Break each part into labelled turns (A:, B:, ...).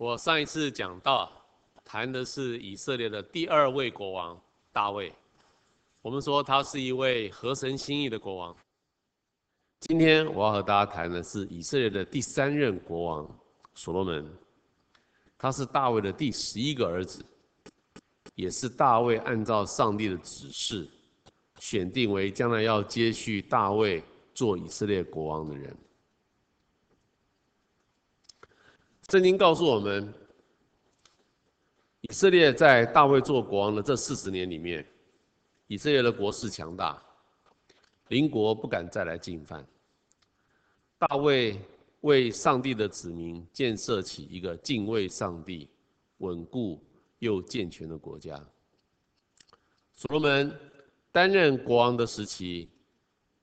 A: 我上一次讲到，谈的是以色列的第二位国王大卫。我们说他是一位合神心意的国王。今天我要和大家谈的是以色列的第三任国王所罗门。他是大卫的第十一个儿子，也是大卫按照上帝的指示，选定为将来要接续大卫做以色列国王的人。圣经告诉我们，以色列在大卫做国王的这四十年里面，以色列的国势强大，邻国不敢再来进犯。大卫为上帝的子民建设起一个敬畏上帝、稳固又健全的国家。所罗门担任国王的时期，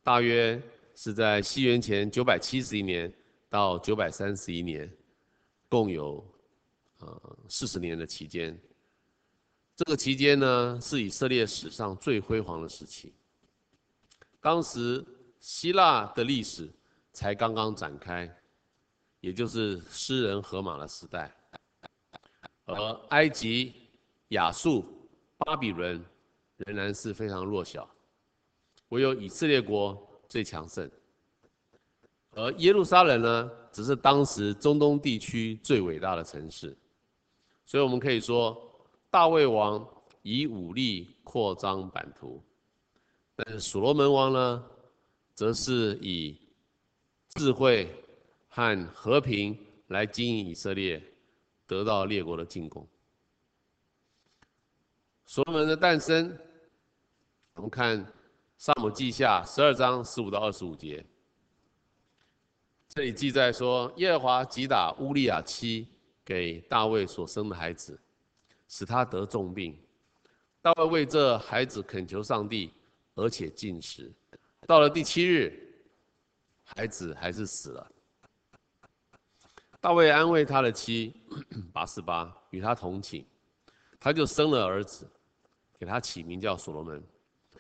A: 大约是在西元前九百七十一年到九百三十一年。共有，呃，四十年的期间。这个期间呢，是以色列史上最辉煌的时期。当时希腊的历史才刚刚展开，也就是诗人荷马的时代，而埃及、亚述、巴比伦仍然是非常弱小，唯有以色列国最强盛。而耶路撒冷呢，只是当时中东地区最伟大的城市，所以我们可以说，大卫王以武力扩张版图，但是所罗门王呢，则是以智慧和和平来经营以色列，得到列国的进攻。所罗门的诞生，我们看《撒母记下》十二章十五到二十五节。这里记载说，耶和华击打乌利亚妻给大卫所生的孩子，使他得重病。大卫为这孩子恳求上帝，而且进食。到了第七日，孩子还是死了。大卫安慰他的妻拔示巴，与他同寝，他就生了儿子，给他起名叫所罗门。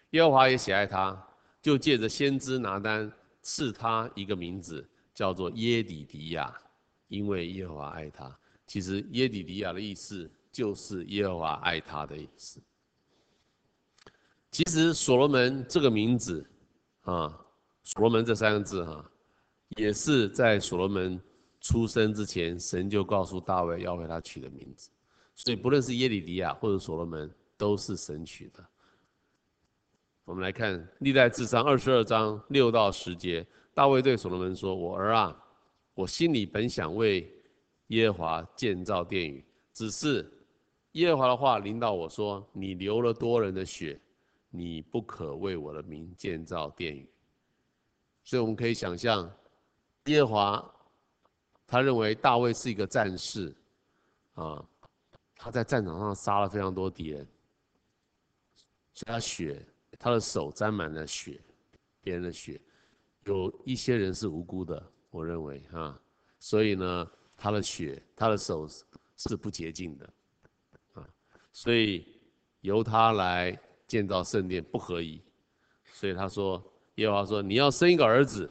A: 耶和华也喜爱他，就借着先知拿单赐他一个名字。叫做耶底迪亚，因为耶和华爱他。其实耶底迪亚的意思就是耶和华爱他的意思。其实所罗门这个名字啊，所罗门这三个字哈、也是在所罗门出生之前，神就告诉大卫要为他取的名字。所以不论是耶底迪亚或者所罗门，都是神取的。我们来看历代志上二十二章六到十节。大卫对所罗门说：“我儿啊，我心里本想为耶和华建造殿宇，只是耶和华的话临到我说：你流了多人的血，你不可为我的名建造殿宇。所以我们可以想象，耶和华他认为大卫是一个战士，啊，他在战场上杀了非常多敌人，所以他血，他的手沾满了血，别人的血。”有一些人是无辜的，我认为啊，所以呢，他的血，他的手是不洁净的，啊，所以由他来建造圣殿不合宜，所以他说，耶和华说，你要生一个儿子，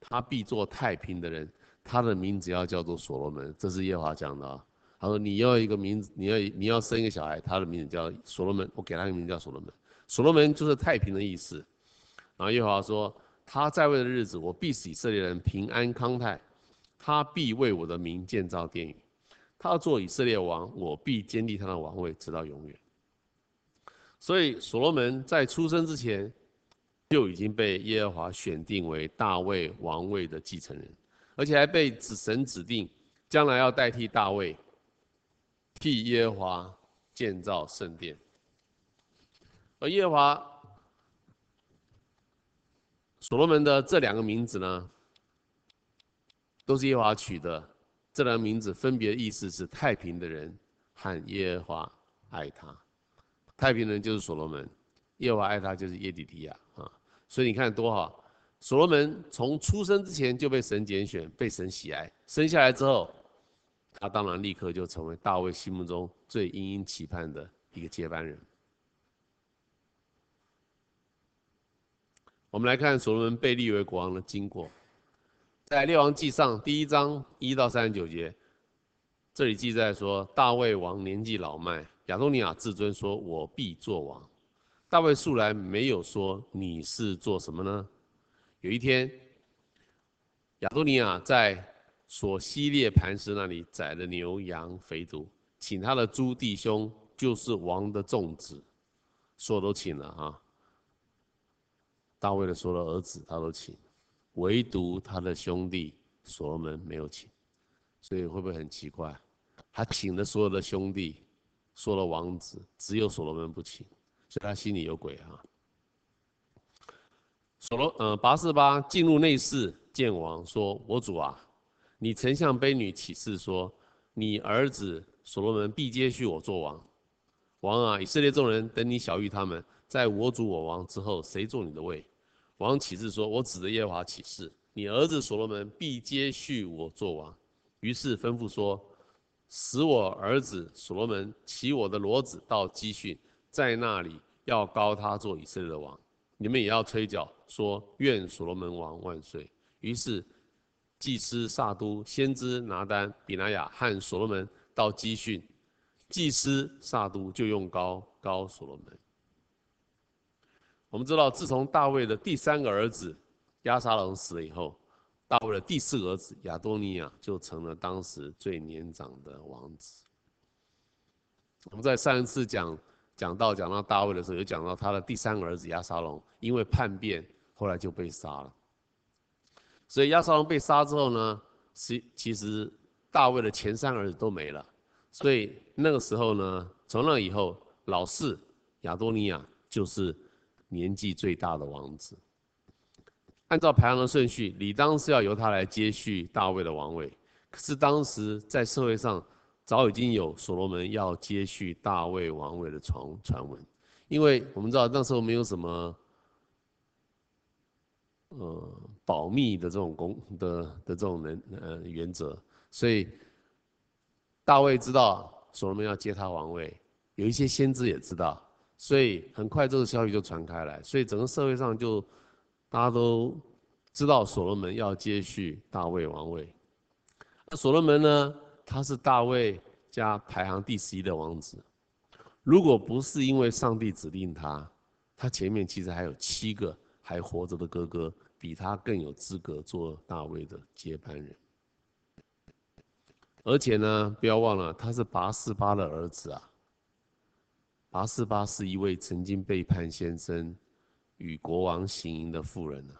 A: 他必做太平的人，他的名字要叫做所罗门，这是耶和华讲的啊。他说你要一个名字，你要你要生一个小孩，他的名字叫所罗门，我给他一个名字叫所罗门，所罗门就是太平的意思，然后耶和华说。他在位的日子，我必使以色列人平安康泰；他必为我的名建造殿宇。他要做以色列王，我必坚立他的王位，直到永远。所以，所罗门在出生之前就已经被耶和华选定为大卫王位的继承人，而且还被神指定将来要代替大卫，替耶和华建造圣殿。而耶和华。所罗门的这两个名字呢，都是耶和华取的。这两个名字分别意思是太平的人和耶和华爱他。太平人就是所罗门，耶和华爱他就是耶底迪亚啊。所以你看多好，所罗门从出生之前就被神拣选，被神喜爱。生下来之后，他当然立刻就成为大卫心目中最殷殷期盼的一个接班人。我们来看所罗门被立为国王的经过，在列王记上第一章一到三十九节，这里记载说，大卫王年纪老迈，亚多尼亚自尊说：“我必作王。”大卫素来没有说你是做什么呢？有一天，亚多尼亚在索西列磐石那里宰了牛羊肥犊，请他的诸弟兄，就是王的众子，所有都请了啊。大卫的所有的儿子他都请，唯独他的兄弟所罗门没有请，所以会不会很奇怪？他请了所有的兄弟，所有的王子，只有所罗门不请，所以他心里有鬼啊。所罗呃八四八进入内室见王，说：“我主啊，你曾向卑女起誓说，你儿子所罗门必接续我做王。王啊，以色列众人等你晓諭他们，在我主我王之后，谁坐你的位？王启誓说：我指着耶和华起誓，你儿子所罗门必接续我做王。于是吩咐说。”使我儿子所罗门骑我的骡子到基训，在那里要高他做以色列的王。你们也要吹角，说愿所罗门王万岁。于是祭司撒督、先知拿单、比拿雅和所罗门到基训，祭司撒督就用高高所罗门。我们知道，自从大卫的第三个儿子亚沙龙死了以后。大卫的第四个儿子亚多尼亚就成了当时最年长的王子。我们在上一次讲讲到讲到大卫的时候，有讲到他的第三个儿子亚沙龙，因为叛变，后来就被杀了。所以亚沙龙被杀之后呢，其其实大卫的前三个儿子都没了。所以那个时候呢，从那以后，老四亚多尼亚就是年纪最大的王子。按照排行的顺序，理当是要由他来接续大卫的王位。可是当时在社会上早已经有所罗门要接续大卫王位的传传闻，因为我们知道那时候没有什么呃保密的这种公的的这种人呃原则，所以大卫知道所罗门要接他王位，有一些先知也知道，所以很快这个消息就传开来，所以整个社会上就。大家都知道所罗门要接续大卫王位。那所罗门呢？他是大卫家排行第十一的王子。如果不是因为上帝指定他，他前面其实还有七个还活着的哥哥，比他更有资格做大卫的接班人。而且呢，不要忘了，他是拔示巴的儿子啊。拔示巴是一位曾经背叛先生。与国王行淫的妇人、啊？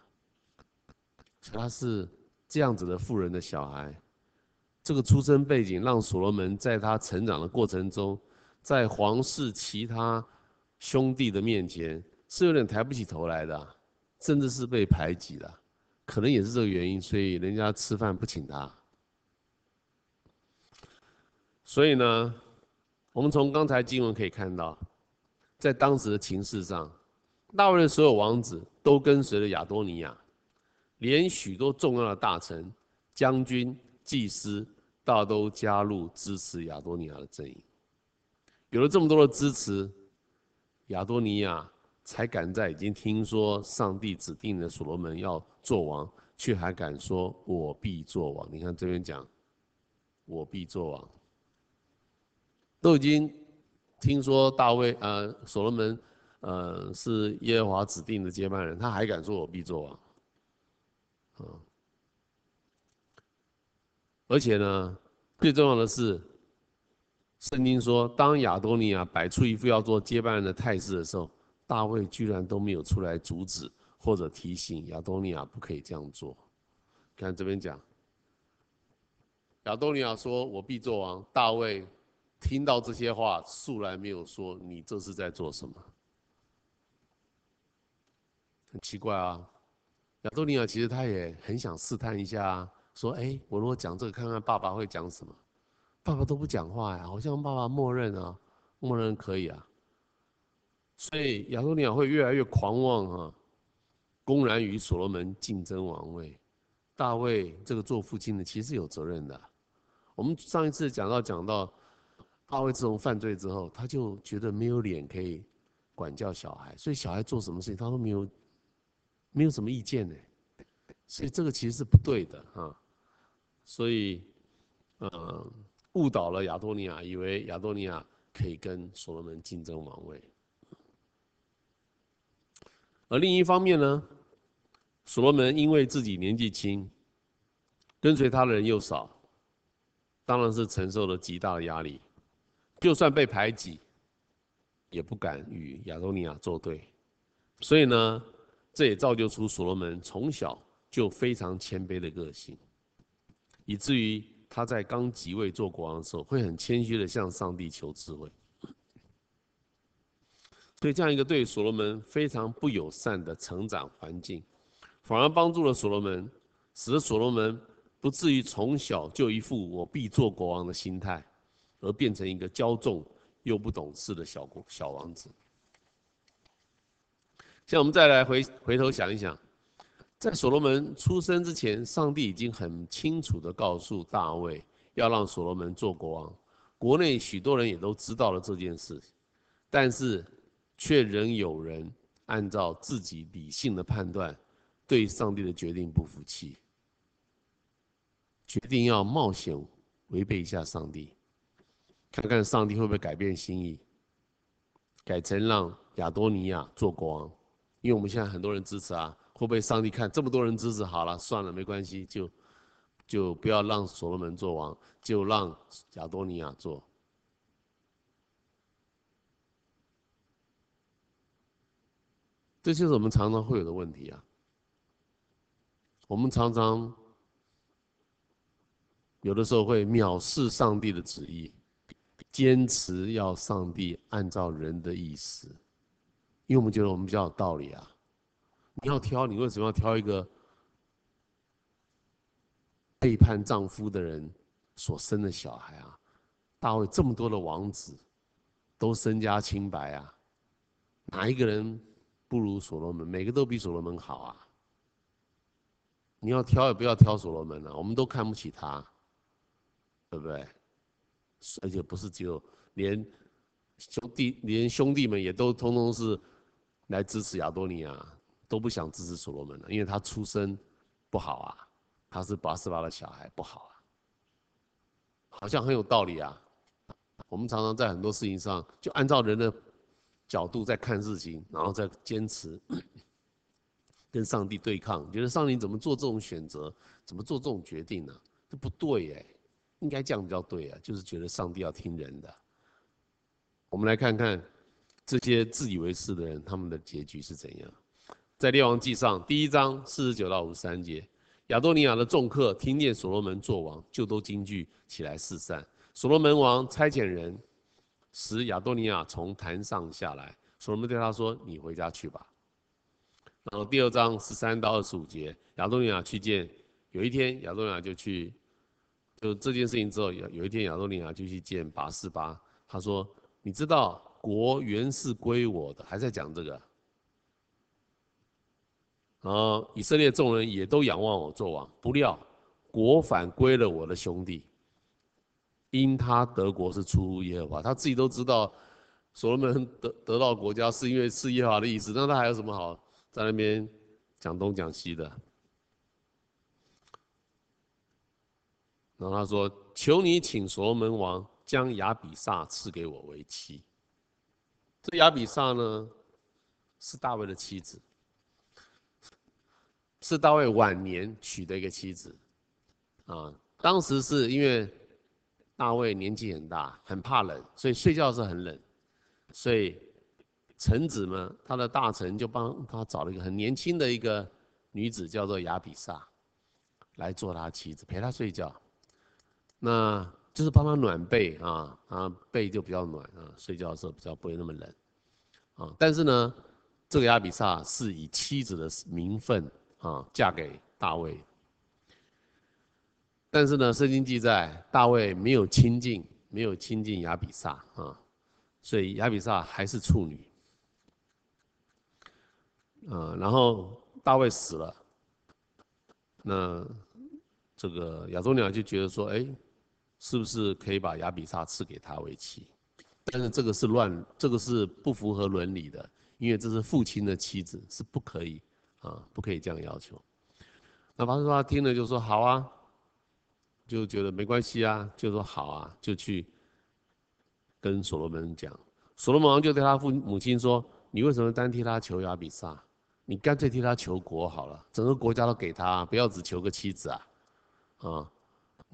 A: 他是这样子的妇人的小孩，这个出生背景让所罗门在他成长的过程中，在皇室其他兄弟的面前是有点抬不起头来的、甚至是被排挤的，可能也是这个原因，所以人家吃饭不请他。所以呢，我们从刚才经文可以看到，在当时的情势上。大卫的所有王子都跟随了亚多尼亚，连许多重要的大臣、将军、祭司，大都加入支持亚多尼亚的阵营。有了这么多的支持，亚多尼亚才敢在已经听说上帝指定的所罗门要做王，却还敢说“我必做王”。你看这边讲“我必做王”，都已经听说大卫呃所罗门。呃，是耶和华指定的接班人，他还敢说我必做王，啊！而且呢，最重要的是，圣经说，当亚多尼亚摆出一副要做接班人的态势的时候，大卫居然都没有出来阻止或者提醒亚多尼亚不可以这样做。看这边讲，亚多尼亚说我必做王，大卫听到这些话，素来没有说你这是在做什么。很奇怪啊，亚多尼亚其实他也很想试探一下，说：“哎，我如果讲这个，看看爸爸会讲什么。”爸爸都不讲话呀，好像爸爸默认啊，默认可以啊。所以亚多尼亚会越来越狂妄啊，公然与所罗门竞争王位。大卫这个做父亲的其实有责任的。我们上一次讲到讲到，大卫自从犯罪之后，他就觉得没有脸可以管教小孩，所以小孩做什么事情他都没有。没有什么意见呢，所以这个其实是不对的哈。所以，呃，误导了亚多尼亚，以为亚多尼亚可以跟所罗门竞争王位。而另一方面呢，所罗门因为自己年纪轻，跟随他的人又少，当然是承受了极大的压力。就算被排挤，也不敢与亚多尼亚作对。所以呢，这也造就出所罗门从小就非常谦卑的个性，以至于他在刚即位做国王的时候，会很谦虚的向上帝求智慧。所以这样一个对所罗门非常不友善的成长环境，反而帮助了所罗门，使得所罗门不至于从小就一副我必做国王的心态，而变成一个骄纵又不懂事的小国小王子。现在我们再来回回头想一想，在所罗门出生之前，上帝已经很清楚地告诉大卫，要让所罗门做国王。国内许多人也都知道了这件事，但是。却仍有人按照自己理性的判断，对上帝的决定不服气，决定要冒险违背一下上帝，看看上帝会不会改变心意，改成让亚多尼亚做国王。因为我们现在很多人支持啊，会不会上帝看这么多人支持，好了，算了，没关系，就就不要让所罗门做王，就让亚多尼亚做。这就是我们常常会有的问题啊。我们常常有的时候会藐视上帝的旨意，坚持要上帝按照人的意思，因为我们觉得我们比较有道理啊。你要挑，你为什么要挑一个背叛丈夫的人所生的小孩啊？大卫这么多的王子，都身家清白啊，哪一个人？不如所罗门，每个都比所罗门好啊！你要挑也不要挑所罗门啊，我们都看不起他，对不对？而且不是只有，连兄弟连兄弟们也都通通是来支持亚多尼亚，都不想支持所罗门了，因为他出身不好啊，他是拔示巴的小孩不好啊，好像很有道理啊。我们常常在很多事情上就按照人的。角度在看事情，然后再坚持跟上帝对抗，觉得上帝怎么做这种选择，怎么做这种决定呢？这不对哎，应该这样比较对啊，就是觉得上帝要听人的。我们来看看这些自以为是的人，他们的结局是怎样？在列王记上第一章四十九到五十三节，亚多尼亚的众客听见所罗门作王，就都惊惧起来四散。所罗门王差遣人。使亚多尼亚从坛上下来，所罗门对他说：“你回家去吧。”然后第二章十三到二十五节，亚多尼亚去见。有一天，亚多尼亚就去，就这件事情之后，有有一天亚多尼亚就去见拔四巴。他说：“你知道国原是归我的。”还在讲这个。然后以色列众人也都仰望我做王，不料国反归了我的兄弟。因他得国是出耶和华，他自己都知道，所罗门得得到国家是因为是耶和华的意思，那他还有什么好在那边讲东讲西的？然后他说：“求你请所罗门王将亚比煞赐给我为妻。”这亚比煞呢，是大卫的妻子，是大卫晚年娶的一个妻子，啊，当时是因为。大卫年纪很大，很怕冷，所以睡觉是很冷。所以臣子们，他的大臣就帮他找了一个很年轻的一个女子，叫做亚比煞，来做他妻子，陪他睡觉。那就是帮他暖被啊，啊被就比较暖啊，睡觉的时候比较不会那么冷啊。但是呢，这个亚比煞是以妻子的名分啊嫁给大卫。但是呢，圣经记载大卫没有亲近，没有亲近亚比煞啊，所以亚比煞还是处女。啊，然后大卫死了，那这个亚多尼亚就觉得说，哎，是不是可以把亚比煞赐给他为妻？但是这个是乱，这个是不符合伦理的，因为这是父亲的妻子，是不可以啊，不可以这样要求。那巴斯巴听了就说，好啊。就觉得没关系啊，就说好啊，就去跟所罗门讲。所罗门王就对他父母亲说：“你为什么单替他求亚比煞？你干脆替他求国好了，整个国家都给他，不要只求个妻子啊！啊，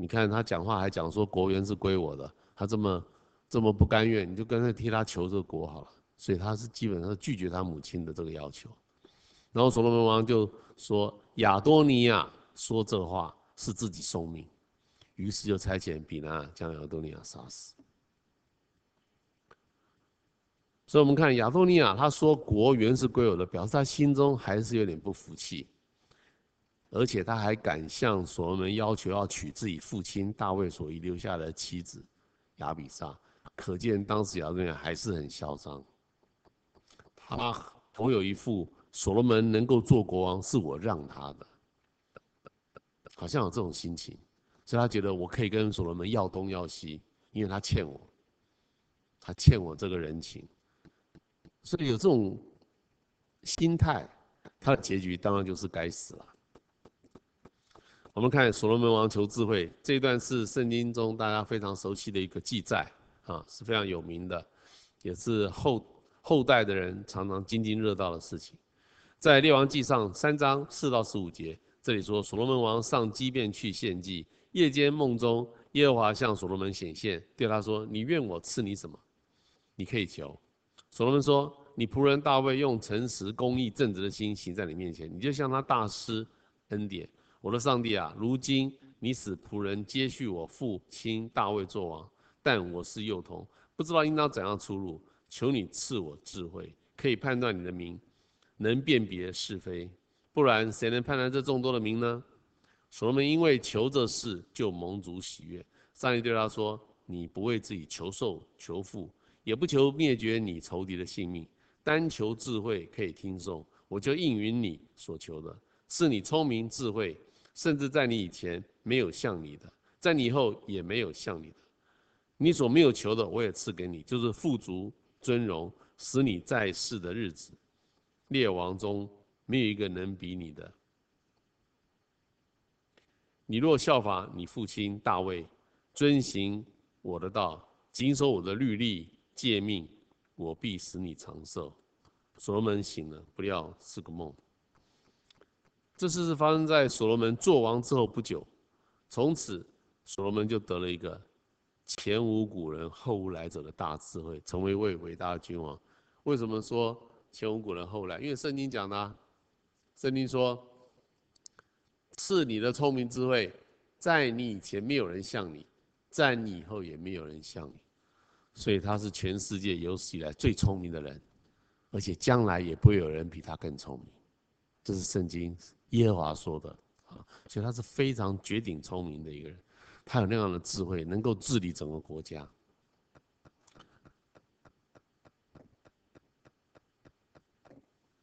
A: 你看他讲话还讲说国原是归我的，他这么这么不甘愿，你就干脆替他求这个国好了。所以他是基本上拒绝他母亲的这个要求。然后所罗门王就说：亚多尼亚说这话是自己送命，于是就差遣比拿将亚多尼亚杀死。所以，我们看亚多尼亚，他说国原是归我的，表示他心中还是有点不服气，而且他还敢向所罗门要求要娶自己父亲大卫所遗留下的妻子亚比煞，可见当时亚多尼亚还是很嚣张。他总有一副所罗门能够做国王是我让他的，好像有这种心情，所以他觉得我可以跟所罗门要东要西，因为他欠我，他欠我这个人情。所以有这种心态，他的结局当然就是该死了。我们看所罗门王求智慧这一段是圣经中大家非常熟悉的一个记载啊，是非常有名的，也是后后代的人常常津津乐道的事情。在列王记上三章四到十五节，这里说所罗门王上基遍去献祭，夜间梦中耶和华向所罗门显现，对他说：“你愿我赐你什么？你可以求。”所罗门说：“你仆人大卫用诚实、公义、正直的心行在你面前，你就向他大施恩典。我的上帝啊，如今你使仆人接续我父亲大卫作王，但我是幼童，不知道应当怎样出入。求你赐我智慧，可以判断你的名，能辨别是非。不然，谁能判断这众多的名呢？”所罗门因为求这事，就蒙主喜悦。上帝对他说：“你不为自己求寿求富。”也不求灭绝你仇敌的性命，单求智慧可以听讼，我就应允你所求的，是你聪明智慧，甚至在你以前没有像你的，在你以后也没有像你的。你所没有求的，我也赐给你，就是富足尊荣，使你在世的日子，列王中没有一个能比你的。你若效法你父亲大卫，遵行我的道，谨守我的律例。诫命，我必使你长寿。所罗门醒了，不料是个梦。这事是发生在所罗门做王之后不久，从此所罗门就得了一个前无古人后无来者的大智慧，成为一位伟大的君王。为什么说前无古人后来？因为圣经讲呢，圣经说赐你的聪明智慧，在你以前没有人像你，在你以后也没有人像你。所以他是全世界有史以来最聪明的人，而且将来也不会有人比他更聪明，这是圣经耶和华说的啊。所以他是非常绝顶聪明的一个人，他有那样的智慧，能够治理整个国家。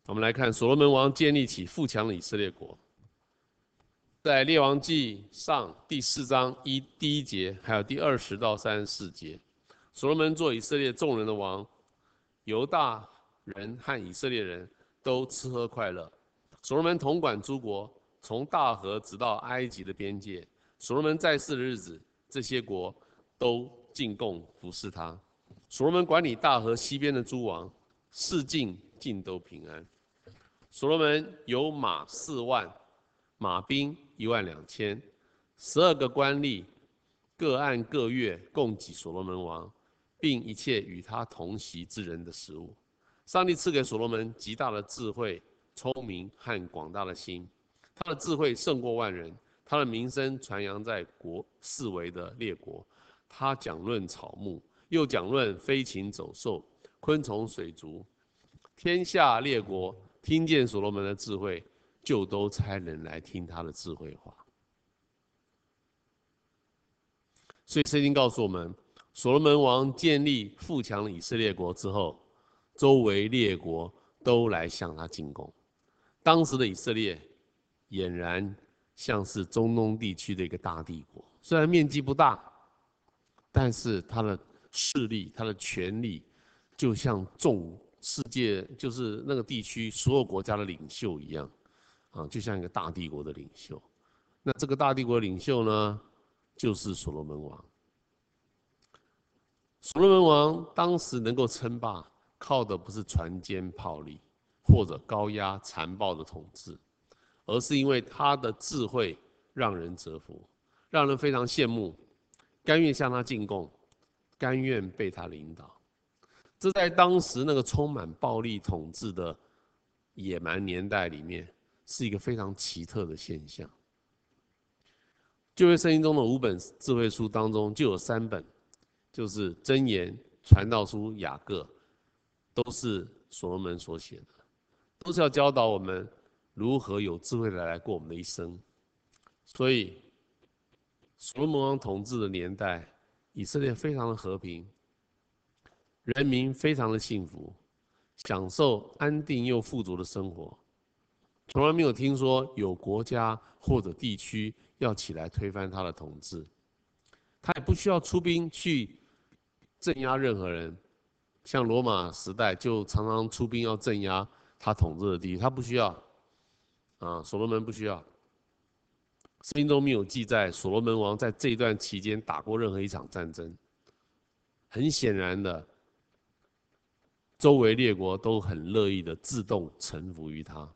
A: 我们来看所罗门王建立起富强的以色列国，在列王记上第四章一第一节，还有第二十到三十四节。所罗门做以色列众人的王，犹大人和以色列人都吃喝快乐。所罗门统管诸国，从大河直到埃及的边界。所罗门在世的日子，这些国都进贡服侍他。所罗门管理大河西边的诸王，四境尽都平安。所罗门有马四万，马兵一万两千，十二个官吏，各按各月供给所罗门王。并一切与他同席之人的食物，上帝赐给所罗门极大的智慧、聪明和广大的心。他的智慧胜过万人，他的名声传扬在国四围的列国。他讲论草木，又讲论飞禽走兽、昆虫水族。天下列国听见所罗门的智慧，就都差人来听他的智慧话。所以圣经告诉我们。所罗门王建立富强的以色列国之后，周围列国都来向他进贡。当时的以色列俨然像是中东地区的一个大帝国，虽然面积不大，但是他的势力、他的权力，就像众世界就是那个地区所有国家的领袖一样，啊，就像一个大帝国的领袖。那这个大帝国领袖呢，就是所罗门王。所罗门王当时能够称霸，靠的不是船坚炮利或者高压残暴的统治，而是因为他的智慧让人折服，让人非常羡慕，甘愿向他进贡，甘愿被他领导。这在当时那个充满暴力统治的野蛮年代里面，是一个非常奇特的现象。旧约圣经中的五本智慧书当中，就有三本。就是箴言、传道书、雅各，都是所罗门所写的，都是要教导我们如何有智慧的来过我们的一生。所以，所罗门王统治的年代，以色列非常的和平，人民非常的幸福，享受安定又富足的生活，从来没有听说有国家或者地区要起来推翻他的统治，他也不需要出兵去。镇压任何人，像罗马时代就常常出兵要镇压他统治的地区，他不需要，啊，所罗门不需要。圣经中没有记载所罗门王在这一段期间打过任何一场战争。很显然的，周围列国都很乐意的自动臣服于他，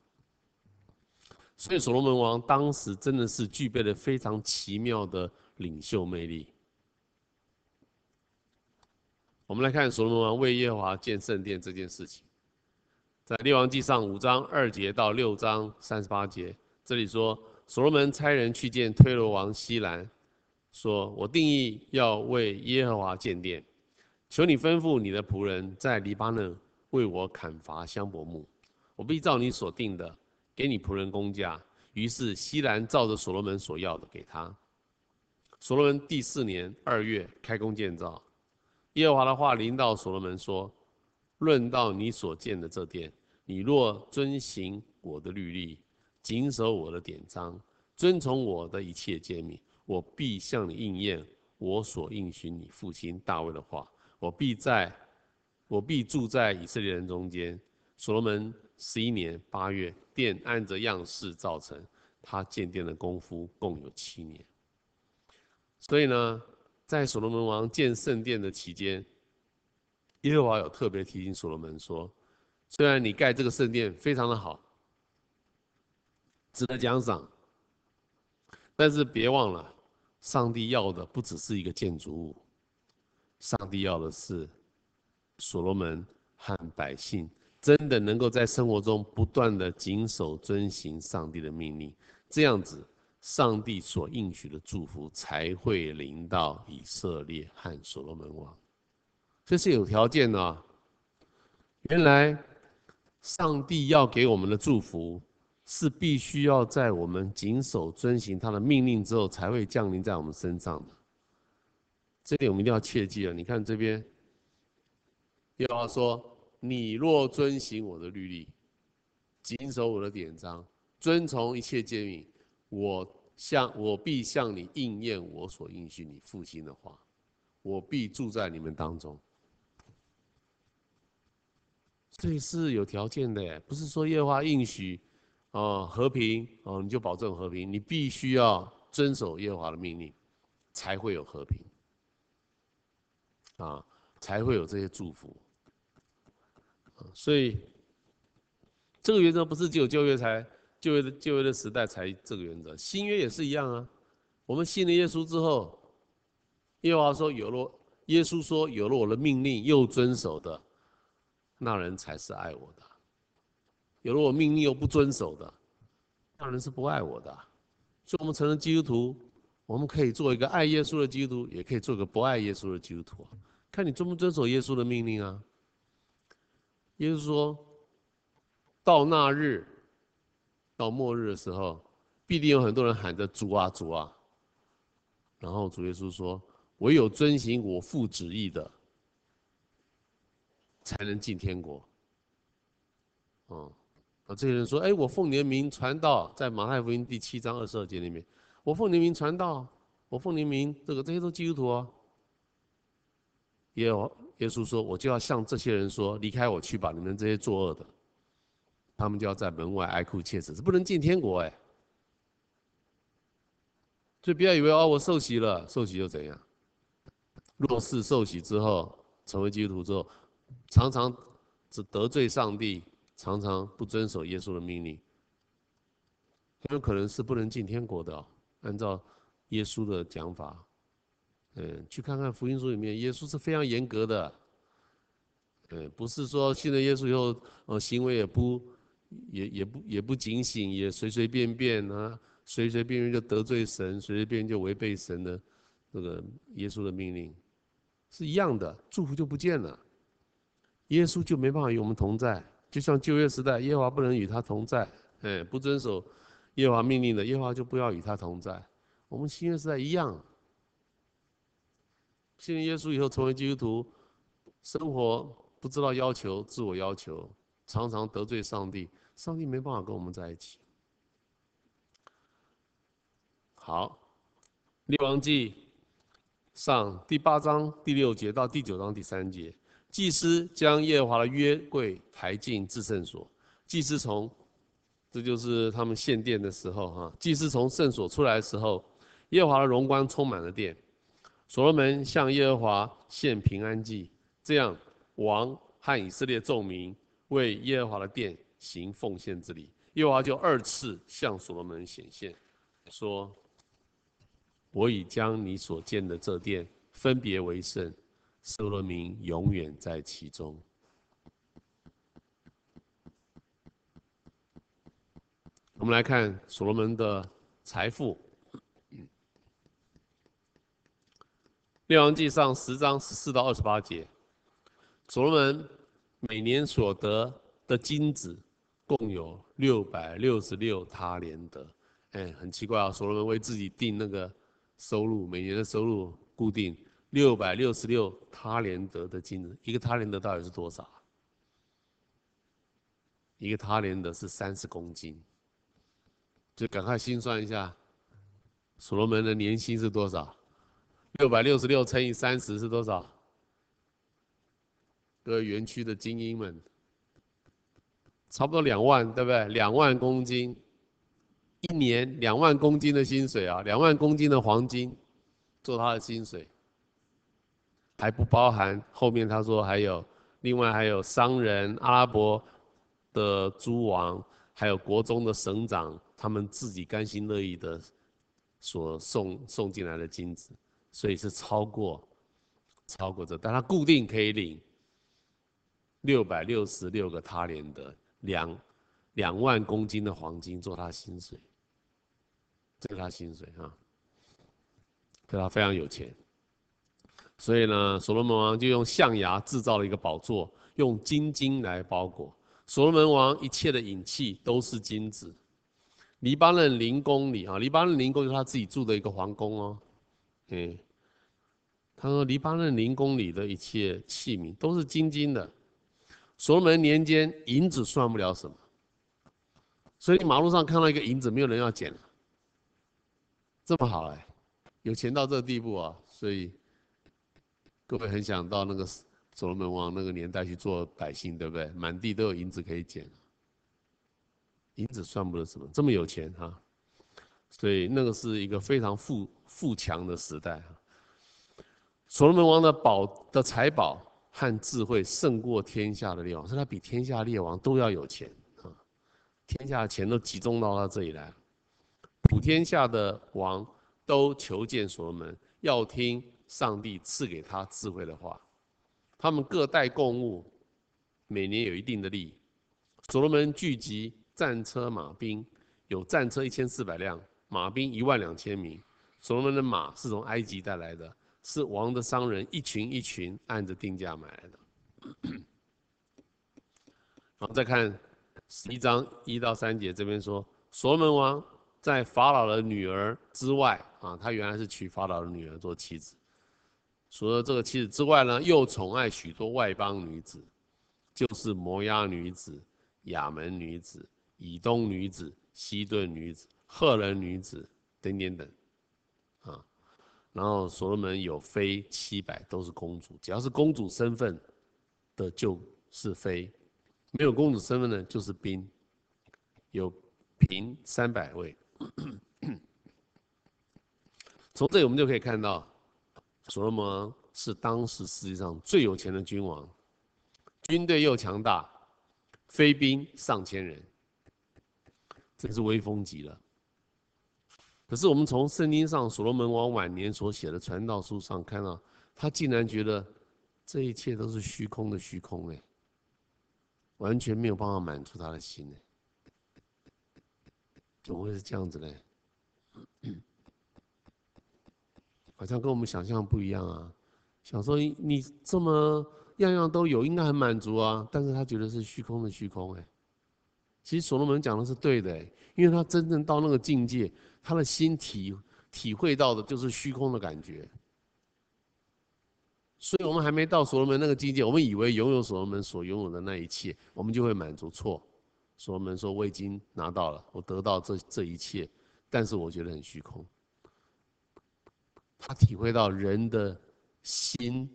A: 所以所罗门王当时真的是具备了非常奇妙的领袖魅力。我们来看所罗门王为耶和华建圣殿这件事情，在列王记上五章二节到六章三十八节，这里说所罗门差人去见推罗王希兰，说：“我定意要为耶和华建殿，求你吩咐你的仆人在黎巴嫩为我砍伐香柏木，我必照你所定的给你仆人工价。”于是希兰照着所罗门所要的给他。所罗门第四年二月开工建造。耶和华的话临到所罗门说：“论到你所建的这殿，你若遵行我的律例，谨守我的典章，遵从我的一切诫命，我必向你应验我所应许你父亲大卫的话。我必在，我必住在以色列人中间。”所罗门十一年八月，殿按着样式造成，他建殿的功夫共有七年。所以呢，在所罗门王建圣殿的期间，耶和华有特别提醒所罗门说：“虽然你盖这个圣殿非常的好，值得奖赏，但是别忘了，上帝要的不只是一个建筑物，上帝要的是所罗门和百姓真的能够在生活中不断的谨守遵行上帝的命令，这样子。”上帝所应许的祝福才会临到以色列和所罗门王，这是有条件的啊。原来，上帝要给我们的祝福，是必须要在我们谨守遵行他的命令之后，才会降临在我们身上的。这点我们一定要切记啊！你看这边，耶和华说：“你若遵行我的律例，谨守我的典章，遵从一切诫命。”我向我必向你应验我所应许你父亲的话，我必住在你们当中。这是有条件的，不是说耶和华应许，啊和平哦你就保证和平，你必须要遵守耶和华的命令，才会有和平，啊才会有这些祝福。所以这个原则不是只有旧约才。旧约的旧约的时代才这个原则，新约也是一样啊。我们信了耶稣之后，耶和华说有了，耶稣说有了我的命令又遵守的，那人才是爱我的。有了我命令又不遵守的，那人是不爱我的。所以，我们成了基督徒，我们可以做一个爱耶稣的基督徒，也可以做个不爱耶稣的基督徒，看你遵不遵守耶稣的命令啊。耶稣说到那日。到末日的时候，必定有很多人喊着主啊主啊。然后主耶稣说：“唯有遵行我父旨意的，才能进天国。”哦，啊，这些人说：“哎，我奉你的名传道，在马太福音第七章二十二节里面，我奉你的名传道，我奉你的名，这个这些都基督徒啊。”耶耶稣说：“我就要向这些人说，离开我去吧，你们这些作恶的。”他们就要在门外哀哭切齿，是不能进天国哎。所以不要以为哦，我受洗了，受洗又怎样？若是受洗之后成为基督徒之后，常常只得罪上帝，常常不遵守耶稣的命令，很有可能是不能进天国的。按照耶稣的讲法，嗯，去看看福音书里面，耶稣是非常严格的。嗯，不是说信了耶稣以后，呃，行为也不，也也不也不警醒，也随随便便啊，随随便便就得罪神，随随便便就违背神的那个耶稣的命令，是一样的，祝福就不见了，耶稣就没办法与我们同在，就像旧约时代，耶和华不能与他同在，哎，不遵守耶和华命令的，耶和华就不要与他同在。我们新约时代一样，信耶稣以后成为基督徒，生活。不知道要求，自我要求，常常得罪上帝，上帝没办法跟我们在一起。好，列王记上第八章第六节到第九章第三节，祭司将耶和华的约柜抬进至圣所，祭司从，这就是他们献殿的时候哈，祭司从圣所出来的时候，耶和华的荣光充满了殿，所罗门向耶和华献平安祭，这样。王和以色列众民为耶和华的殿行奉献之礼，耶和华就二次向所罗门显现，说：“我已将你所建的这殿分别为圣，所罗门永远在其中。”我们来看所罗门的财富，《列王记上》十章十四到二十八节。所罗门每年所得的金子共有六百六十六他连得，哎，很奇怪啊！所罗门为自己定那个收入，每年的收入固定六百六十六他连得的金子，一个他连得到底是多少？一个他连得是三十公斤，就赶快心算一下，所罗门的年薪是多少？六百六十六乘以三十是多少？各个园区的精英们，差不多两万，对不对？两万公斤，一年两万公斤的薪水啊，两万公斤的黄金做他的薪水，还不包含后面他说还有另外还有商人、阿拉伯的诸王，还有国中的省长，他们自己甘心乐意的所送送进来的金子，所以是超过超过这，但他固定可以领。六百六十六个他连的两两万公斤的黄金做他薪水，这是他薪水哈，对他非常有钱，所以呢，所罗门王就用象牙制造了一个宝座，用金金来包裹。所罗门王一切的饮器都是金子。黎巴嫩林宫里啊，黎巴嫩林宫就是他自己住的一个皇宫哦。嗯，他说黎巴嫩林宫里的一切器皿都是金金的。所罗门年间，银子算不了什么，所以马路上看到一个银子，没有人要捡了。这么好哎，有钱到这个地步啊！所以各位很想到那个所罗门王那个年代去做百姓，对不对？满地都有银子可以捡，银子算不了什么，这么有钱哈。所以那个是一个非常富富强的时代。所罗门王的宝的财宝。和智慧胜过天下的列王，所以他比天下列王都要有钱啊！天下的钱都集中到他这里来，普天下的王都求见所罗门，要听上帝赐给他智慧的话。他们各带贡物，每年有一定的利。所罗门聚集战车马兵，有战车一千四百辆，马兵一万两千名。所罗门的马是从埃及带来的。是王的商人一群一群按着定价买来的。好，再看十一章一到三节，这边说，所罗门王在法老的女儿之外啊，他原来是娶法老的女儿做妻子。除了这个妻子之外呢，又宠爱许多外邦女子，就是摩押女子、亚门女子、以东女子、西顿女子、赫人女子等等等。啊然后所罗门有妃七百，都是公主。只要是公主身份的，就是妃；没有公主身份的，就是嫔。有嫔三百位。从这里我们就可以看到，所罗门是当时世界上最有钱的君王，军队又强大，飞兵上千人，真是威风极了。可是我们从圣经上所罗门王晚年所写的传道书上看到，他竟然觉得这一切都是虚空的虚空哎，完全没有办法满足他的心哎，怎么会是这样子呢？好像跟我们想象不一样啊！想说你这么样样都有，应该很满足啊。但是他觉得是虚空的虚空哎。其实所罗门讲的是对的，因为他真正到那个境界，他的心体体会到的就是虚空的感觉。所以我们还没到所罗门那个境界，我们以为拥有所罗门所拥有的那一切，我们就会满足。错，所罗门说我已经拿到了，我得到这这一切，但是我觉得很虚空。他体会到人的心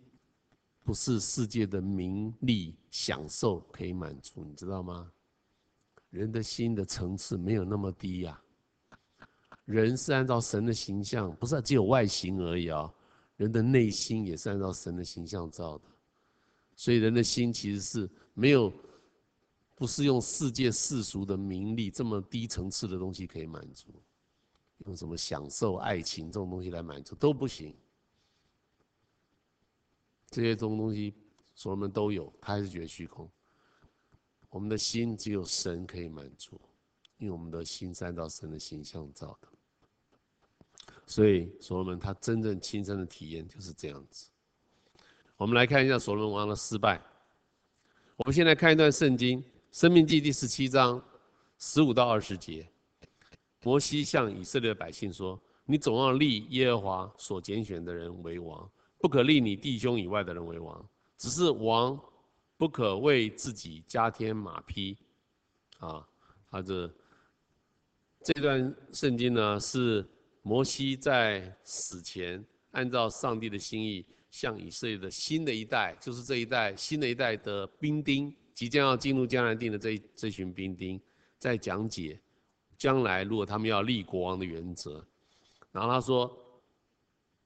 A: 不是世界的名利享受可以满足，你知道吗？人的心的层次没有那么低呀。人是按照神的形象，不是只有外形而已啊。人的内心也是按照神的形象造的，所以人的心其实是没有，不是用世界世俗的名利这么低层次的东西可以满足。用什么享受爱情这种东西来满足都不行，这些种东西所罗门都有，他还是觉得虚空。我们的心只有神可以满足，因为我们的心是按照神的形象造的。所以所罗门他真正亲身的体验就是这样子。我们来看一下所罗门王的失败。我们先来看一段圣经，《生命记》第十七章十五到二十节。摩西向以色列的百姓说：“你总要立耶和华所拣选的人为王，不可立你弟兄以外的人为王。只是王不可为自己加添马匹。”啊，他这这段圣经呢，是摩西在死前按照上帝的心意，向以色列的新的一代，就是这一代新的一代的兵丁，即将要进入迦南地的这这群兵丁，在讲解。将来如果他们要立国王的原则，然后他说，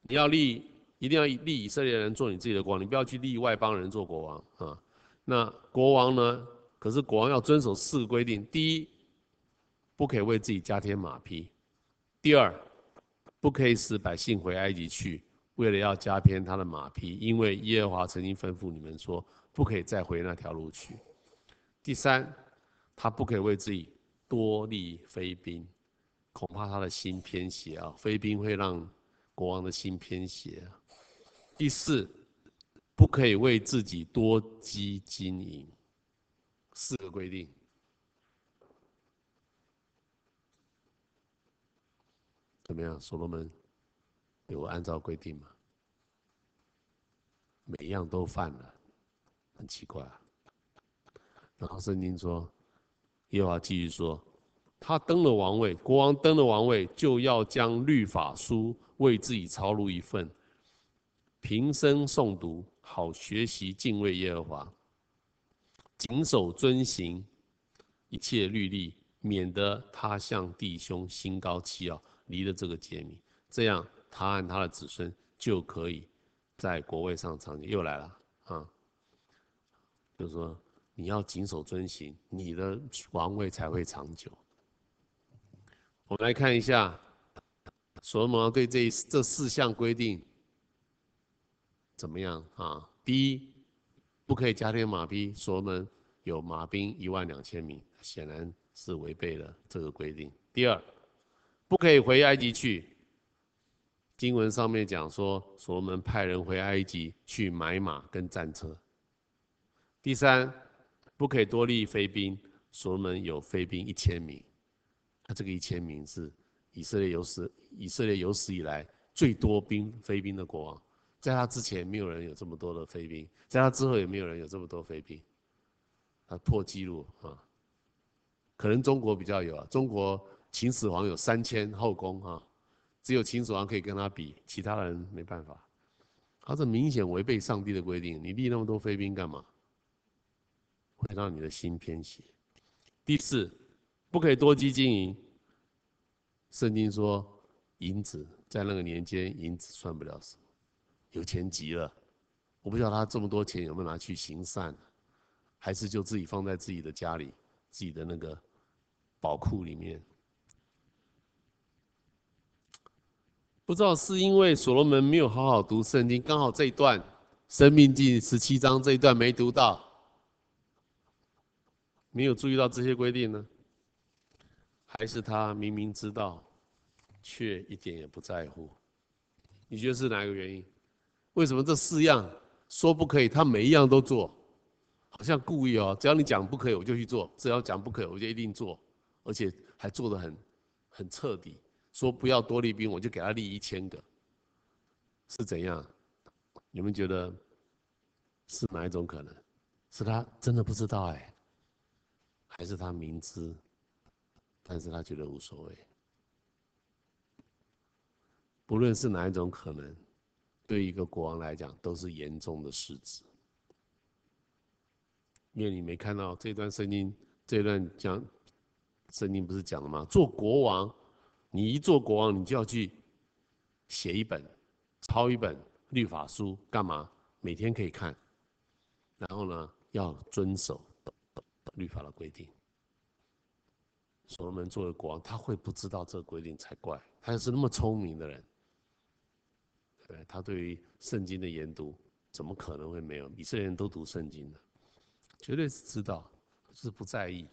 A: 你要立，一定要立以色列人做你自己的国王，你不要去立外邦人做国王啊。那国王呢？可是国王要遵守四个规定：第一，不可以为自己加添马匹；第二，不可以使百姓回埃及去，为了要加添他的马匹，因为耶和华曾经吩咐你们说，不可以再回那条路去；第三，他不可以为自己。多立飞兵，恐怕他的心偏邪啊！飞兵会让国王的心偏邪啊。第四，不可以为自己多积金银。四个规定，怎么样？所罗门有按照规定吗？每一样都犯了，很奇怪啊。然后圣经说。耶和华继续说：“他登了王位，国王登了王位，就要将律法书为自己抄录一份，平生诵读，好学习敬畏耶和华，谨守遵行一切律例，免得他向弟兄心高气傲，离了这个诫命。这样，他和他的子孙就可以在国位上长久。”又来了啊，就是说。你要谨守遵行，你的王位才会长久。我们来看一下，所罗门对这这四项规定怎么样啊？第一，不可以加添马匹，所罗门有马兵一万两千名，显然是违背了这个规定。第二，不可以回埃及去，经文上面讲说，所罗门派人回埃及去买马跟战车。第三。不可以多立飞兵，所罗门有飞兵一千名，他这个一千名是以色列有史以色列有史以来最多兵飞兵的国王，在他之前没有人有这么多的飞兵，在他之后也没有人有这么多飞兵，他破纪录啊！可能中国比较有啊，中国秦始皇有三千后宫啊，只有秦始皇可以跟他比，其他人没办法，他这明显违背上帝的规定，你立那么多飞兵干嘛？会让你的心偏斜。第四，不可以多积金银。圣经说，银子在那个年间，银子算不了什么，有钱极了。我不知道他这么多钱有没有拿去行善，还是就自己放在自己的家里，自己的那个宝库里面。不知道是因为所罗门没有好好读圣经，刚好这一段《生命记》十七章这一段没读到，没有注意到这些规定呢？还是他明明知道，却一点也不在乎？你觉得是哪一个原因？为什么这四样说不可以，他每一样都做？好像故意哦，只要你讲不可以，我就去做；只要讲不可以，我就一定做，而且还做得很很彻底。说不要多立兵，我就给他立一千个，是怎样？你们觉得是哪一种可能？是他真的不知道哎，还是他明知，但是他觉得无所谓？不论是哪一种可能，对一个国王来讲都是严重的失职。因为你没看到这段圣经，这段讲圣经不是讲了吗？做国王。你一做国王，你就要去写一本、抄一本律法书，干嘛？每天可以看，然后呢，要遵守律法的规定。所罗门作为国王，他会不知道这个规定才怪。他又是那么聪明的人，对，他对于圣经的研读，怎么可能会没有？以色列人都读圣经的，绝对是知道，是不在意，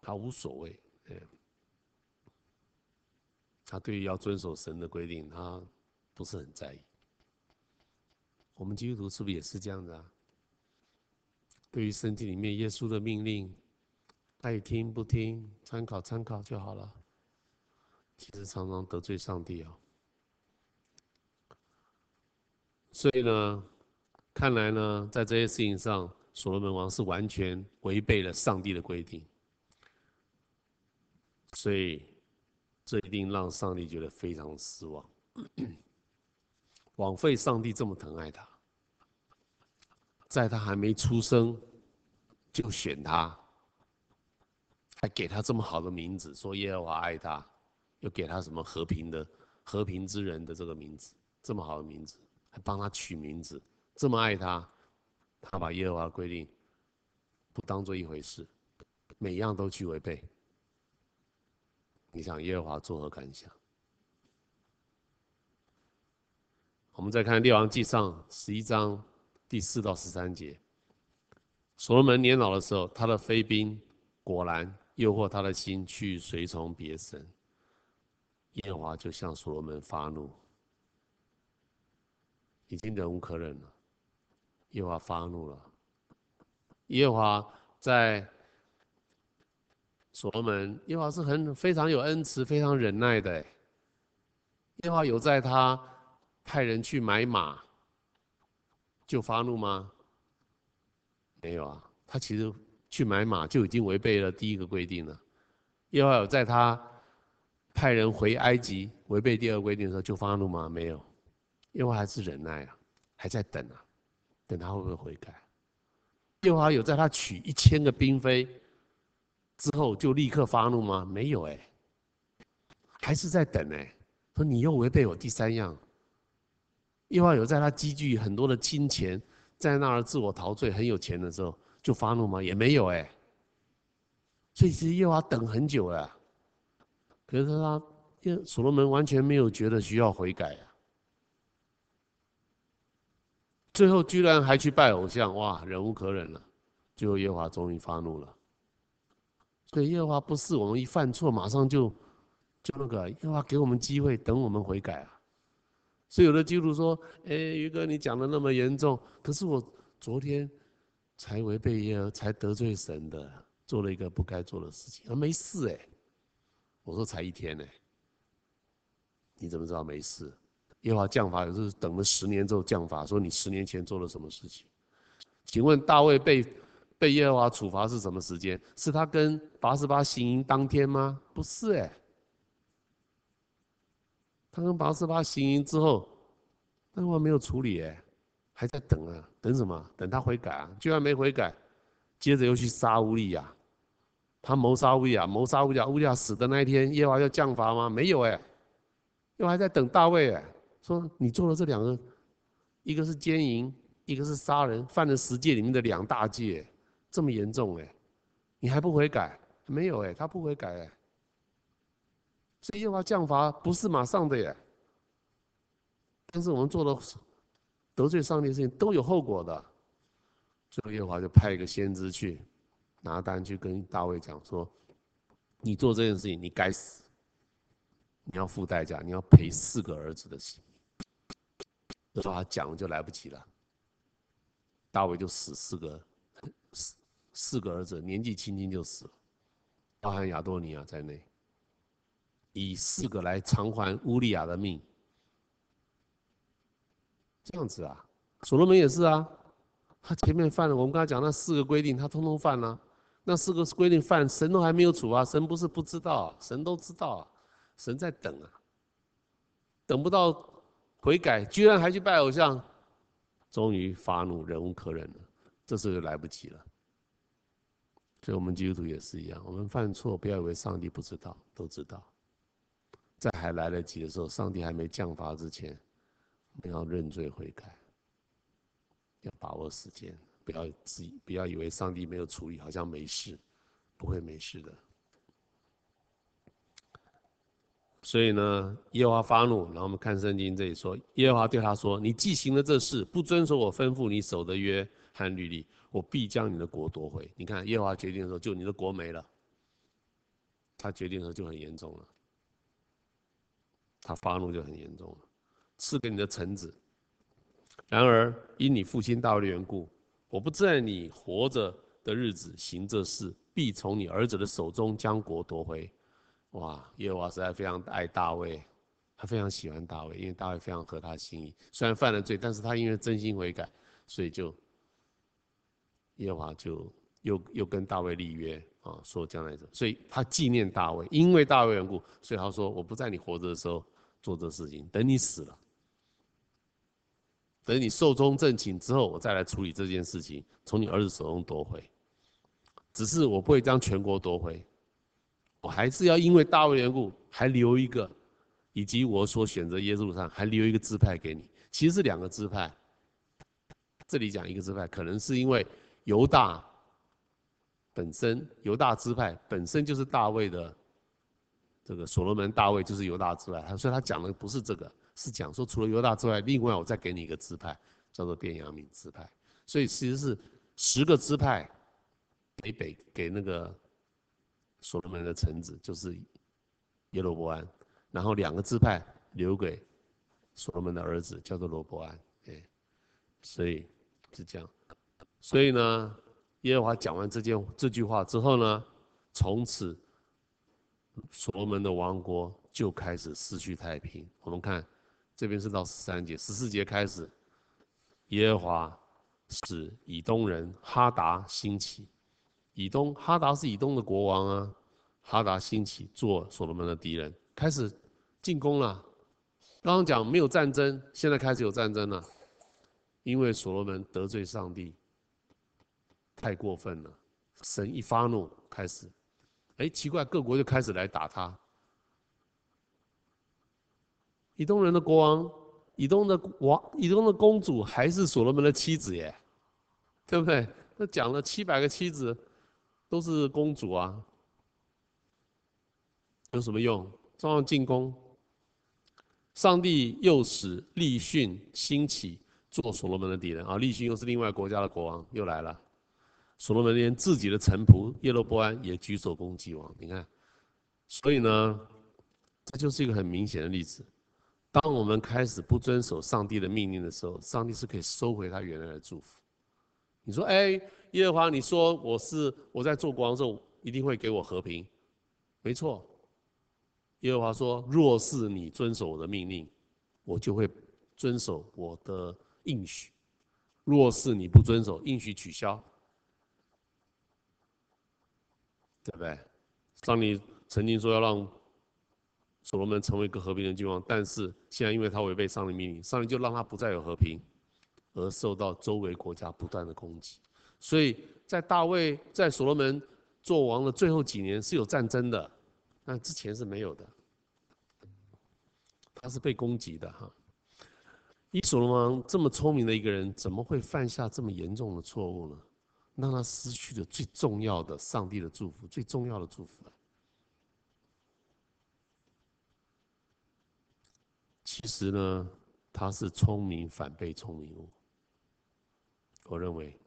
A: 他无所谓，对。他对于要遵守神的规定，他不是很在意。我们基督徒是不是也是这样子啊？对于圣经里面耶稣的命令，爱听不听，参考参考就好了。其实常常得罪上帝哦。所以呢，看来呢，在这些事情上，所罗门王是完全违背了上帝的规定。所以。这一定让上帝觉得非常失望，枉费上帝这么疼爱他，在他还没出生就选他，还给他这么好的名字，说耶和华爱他，又给他什么和平的和平之人的这个名字，这么好的名字，还帮他取名字，这么爱他，他把耶和华规定不当做一回事，每样都去违背。你想耶和华作何感想？我们再看《列王记上》十一章第四到十三节。所罗门年老的时候，他的妃嫔果然诱惑他的心去随从别神，耶和华就向所罗门发怒，已经忍无可忍了。耶和华发怒了，耶和华在。所罗门，耶和华是很非常有恩慈、非常忍耐的。耶和华有在他派人去买马就发怒吗？没有啊，他其实去买马就已经违背了第一个规定了。耶和华有在他派人回埃及违背第二个规定的时候就发怒吗？没有，耶和华还是忍耐啊，还在等啊，等他会不会悔改？耶和华有在他娶一千个嫔妃。之后就立刻发怒吗？没有哎，还是在等哎。说你又违背我第三样。耶华有在他积聚很多的金钱，在那儿自我陶醉，很有钱的时候就发怒吗？也没有哎。所以其实耶华等很久了，可是他所罗门完全没有觉得需要悔改啊。最后居然还去拜偶像，哇，忍无可忍了。最后耶华终于发怒了。所以耶华不是我们一犯错马上就就那个，耶华给我们机会，等我们悔改啊。所以有的基督徒说：“哎，于哥你讲的那么严重，可是我昨天才违背耶和，才得罪神的，做了一个不该做的事情，啊没事哎。”我说才一天呢，你怎么知道没事？耶和华降罚也是等了十年之后降罚，说你十年前做了什么事情？请问大卫被？被耶和华处罚是什么时间？是他跟八十八行淫当天吗？不是哎，他跟拔示巴行淫之后，那我没有处理哎，还在等啊，等什么？等他悔改啊，居然没悔改，接着又去杀乌利亚，他谋杀乌利亚，谋杀乌利亚，乌利亚死的那一天，耶和华要降罚吗？没有哎，又还在等大卫哎，说你做了这两个，一个是奸淫，一个是杀人，犯了十诫里面的两大戒，这么严重哎，你还不悔改？没有哎，他不悔改哎。所以耶和华降罚不是马上的耶，但是我们做了得罪上帝的事情都有后果的。最后耶和华就派一个先知去拿单去跟大卫讲说：“你做这件事情，你该死。”你要付代价，你要赔四个儿子的血。这时候他讲了就来不及了，大卫就死四个，四四个儿子年纪轻轻就死了，包含亚多尼亚在内，以四个来偿还乌利亚的命。这样子啊，所罗门也是啊，他前面犯了，我们刚才讲那四个规定，他通通犯了，那四个规定犯，神都还没有处罚，神不是不知道，神都知道啊。神在等啊，等不到悔改，居然还去拜偶像，终于发怒，忍无可忍了，这时候就来不及了。所以，我们基督徒也是一样，我们犯错，不要以为上帝不知道，都知道。在还来得及的时候，上帝还没降罚之前，我们要认罪悔改，要把握时间，不要自己不要以为上帝没有处理，好像没事，不会没事的。所以呢，耶和华发怒，然后我们看圣经这里说，耶和华对他说：“你既行了这事，不遵守我吩咐你守的约和律例，我必将你的国夺回。”你看，耶和华决定的时候，就你的国没了。他决定的时候就很严重了，他发怒就很严重了，赐给你的臣子。然而因你父亲大卫的缘故，我不在你活着的日子行这事，必从你儿子的手中将国夺回。哇，耶和华实在非常爱大卫，他非常喜欢大卫，因为大卫非常合他心意。虽然犯了罪，但是他因为真心悔改，所以就耶和华就又又跟大卫立约啊，说将来者。所以他纪念大卫，因为大卫缘故，所以他说：“我不在你活着的时候做这事情，等你死了，等你寿终正寝之后，我再来处理这件事情，从你儿子手中夺回。只是我不会将全国夺回。”我还是要因为大卫缘故，还留一个，以及我所选择耶路撒冷还留一个支派给你。其实是两个支派，这里讲一个支派，可能是因为犹大本身，犹大支派本身就是大卫的这个所罗门，大卫就是犹大支派，所以他讲的不是这个，是讲说除了犹大之外，另外我再给你一个支派，叫做便雅悯支派。所以其实是十个支派北北给那个。所罗门的臣子就是耶罗波安，然后两个支派留给所罗门的儿子，叫做罗波安。哎，所以是这样。所以呢，耶和华讲完这件这句话之后呢，从此所罗门的王国就开始失去太平。我们看这边是到十三节，十四节开始，耶和华使以东人哈达兴起。以东哈达是以东的国王啊，哈达兴起做所罗门的敌人，开始进攻了。刚刚讲没有战争，现在开始有战争了，因为所罗门得罪上帝，太过分了。神一发怒，开始，哎，奇怪，各国就开始来打他。以东人的国王，以东的王，以东的公主还是所罗门的妻子耶，对不对？那讲了七百个妻子。都是公主啊，有什么用？照样进攻。上帝又使利汛兴起做所罗门的敌人啊，利汛又是另外国家的国王，又来了。所罗门连自己的臣仆耶罗波安也举手攻击王，你看，所以呢，这就是一个很明显的例子。当我们开始不遵守上帝的命令的时候，上帝是可以收回他原来的祝福。你说，哎。耶和华，你说我是我在做国王的时候，一定会给我和平，没错。耶和华说，若是你遵守我的命令，我就会遵守我的应许；若是你不遵守，应许取消，对不对？上帝曾经说要让所罗门成为一个和平的君王，但是现在因为他违背上帝命令，上帝就让他不再有和平，而受到周围国家不断的攻击。所以在大卫在所罗门做王的最后几年是有战争的，但之前是没有的。他是被攻击的哈。以所罗门这么聪明的一个人，怎么会犯下这么严重的错误呢？让他失去了最重要的上帝的祝福，最重要的祝福。其实呢，他是聪明反被聪明误。我认为。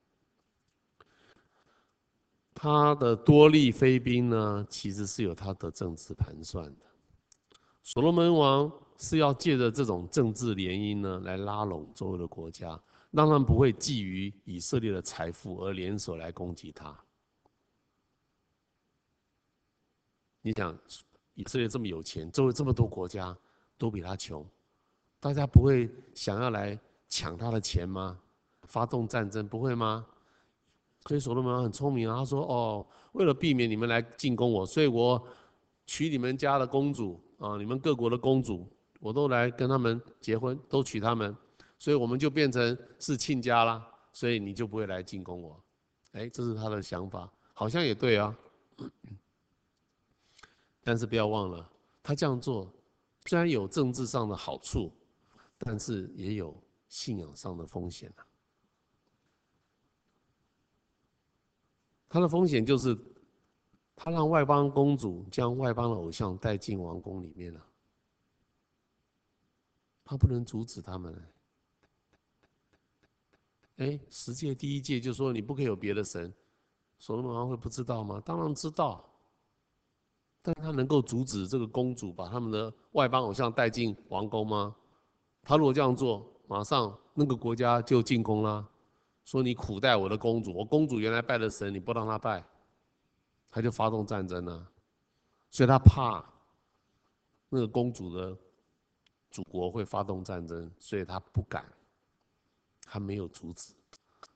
A: 他的多利飞兵呢，其实是有他的政治盘算的。所罗门王是要借着这种政治联姻呢，来拉拢周围的国家，让他们不会觊觎以色列的财富而联手来攻击他。你想，以色列这么有钱，周围这么多国家都比他穷，大家不会想要来抢他的钱吗？发动战争不会吗？所以所罗门很聪明啊，他说：“哦，为了避免你们来进攻我，所以我娶你们家的公主啊，你们各国的公主，我都来跟他们结婚，都娶他们，所以我们就变成是亲家啦，所以你就不会来进攻我。”哎，这是他的想法，好像也对啊。但是不要忘了，他这样做虽然有政治上的好处，但是也有信仰上的风险啊。他的风险就是，他让外邦公主将外邦的偶像带进王宫里面了。他不能阻止他们。哎，十诫第一诫就说你不可以有别的神，所罗门王会不知道吗？当然知道。但他能够阻止这个公主把他们的外邦偶像带进王宫吗？他如果这样做，马上那个国家就进攻了。说你苦待我的公主，我公主原来拜的神你不让她拜，他就发动战争了。所以他怕那个公主的祖国会发动战争，所以他不敢，他没有阻止。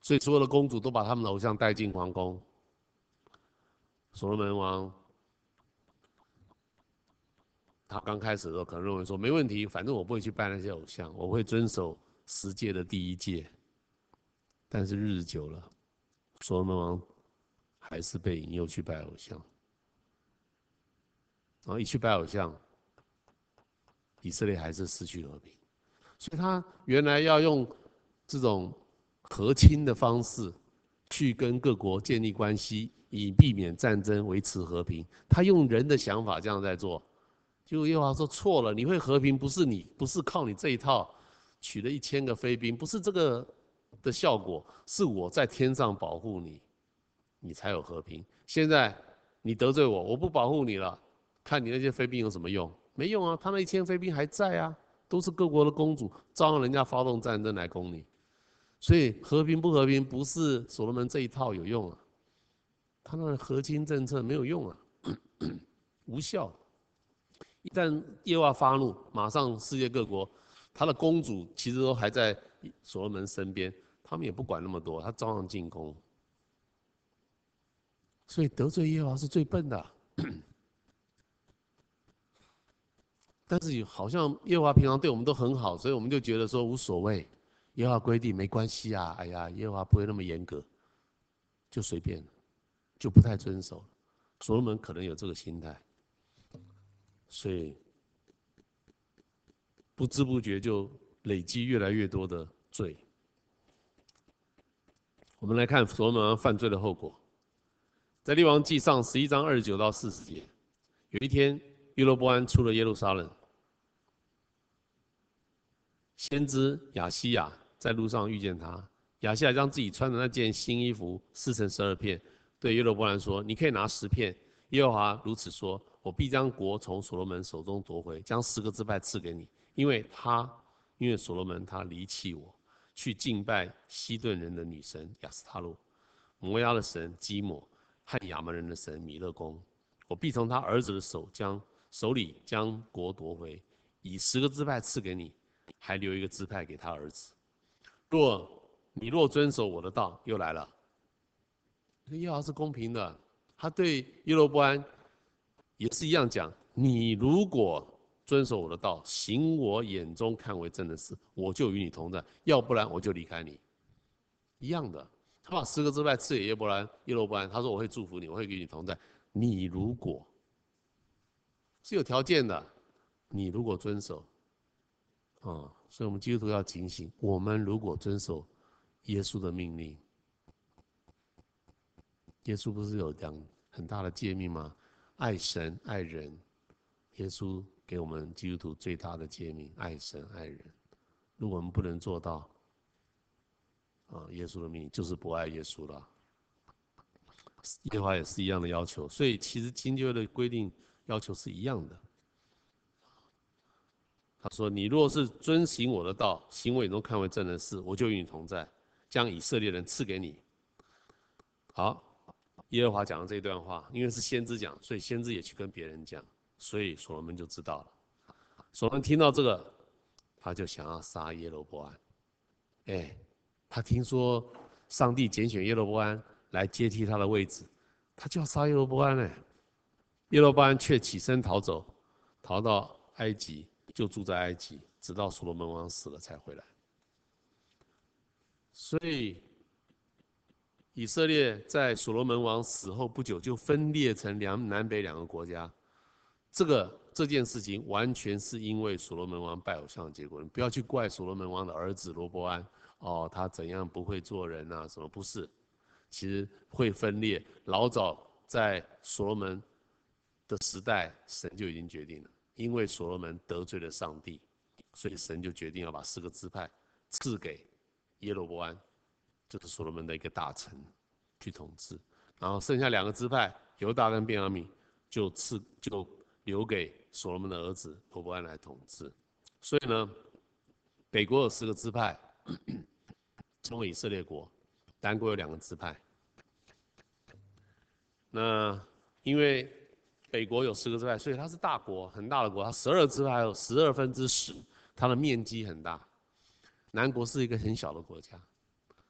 A: 所以所有的公主都把他们的偶像带进皇宫。所罗门王他刚开始的时候可能认为说没问题，反正我不会去拜那些偶像，我会遵守十诫的第一诫。但是日子久了，所罗门王还是被引诱去拜偶像，然后一去拜偶像，以色列还是失去和平。所以他原来要用这种和亲的方式去跟各国建立关系，以避免战争，维持和平。他用人的想法这样在做，结果耶和华说错了，你会和平不是你，不是靠你这一套，取了一千个飞兵，不是这个。的效果是我在天上保护你，你才有和平。现在你得罪我，我不保护你了，看你那些飞兵有什么用？没用啊，他那一千飞兵还在啊，都是各国的公主，照样人家发动战争来攻你。所以和平不和平不是所罗门这一套有用啊，他那和亲政策没有用啊，无效。一旦耶和华发怒，马上世界各国，他的公主其实都还在所罗门身边。他们也不管那么多，他照样进攻。所以得罪耶和华是最笨的。但是好像耶和华平常对我们都很好，所以我们就觉得说无所谓。耶和华规定没关系啊，哎呀，耶和华不会那么严格，就随便，就不太遵守。所罗门可能有这个心态，所以不知不觉就累积越来越多的罪。我们来看所罗门犯罪的后果，在列王记上十一章二十九到四十节，有一天约罗波安出了耶路撒冷，先知亚西亚在路上遇见他，亚西亚将自己穿的那件新衣服撕成十二片，对约罗波兰说：“你可以拿十片。耶和华如此说：我必将国从所罗门手中夺回，将十个支派赐给你，因为他，因为所罗门他离弃我。”去敬拜西顿人的女神亚斯他录，摩押的神基摩和亚扪人的神米勒公。我必从他儿子的手将手里将国夺回，以十个支派赐给你，还留一个支派给他儿子。若你若遵守我的道，又来了。耶和华是公平的，他对耶罗波安也是一样讲：你如果。遵守我的道，行我眼中看为正的事，我就与你同在；要不然，我就离开你。一样的，他把十个支派赐给耶伯兰、耶罗波安，他说：“我会祝福你，我会与你同在。你如果是有条件的，你如果遵守，啊，所以我们基督徒要警醒，我们如果遵守耶稣的命令，耶稣不是有讲很大的诫命吗？爱神爱人，耶稣给我们基督徒最大的诫命，爱神爱人。如果我们不能做到，啊，耶稣的命令就是不爱耶稣了。耶和华也是一样的要求，所以其实新旧约的规定要求是一样的。他说：“你若是遵行我的道，行为中看为正的事，我就与你同在，将以色列人赐给你。”好，耶和华讲的这一段话，因为是先知讲，所以先知也去跟别人讲，所以所罗门就知道了。所罗门听到这个，他就想要杀耶罗波安。哎，他听说上帝拣选耶罗波安来接替他的位置，他就要杀耶罗波安呢。耶罗波安却起身逃走，逃到埃及。就住在埃及，直到所罗门王死了才回来。所以，以色列在所罗门王死后不久就分裂成两南北两个国家。这个这件事情完全是因为所罗门王拜偶像的结果。你不要去怪所罗门王的儿子罗伯安哦，他怎样不会做人啊？什么不是？其实会分裂，老早在所罗门的时代，神就已经决定了。因为所罗门得罪了上帝，所以神就决定要把四个支派赐给耶罗波安，就是所罗门的一个大臣去统治。然后剩下两个支派犹大跟便雅悯就赐就留给所罗门的儿子罗波安来统治。所以呢，北国有四个支派，称为以色列国；南国有两个支派。那因为北国有十个支派，所以它是大国，很大的国。它十二支派有十二分之十，它的面积很大。南国是一个很小的国家，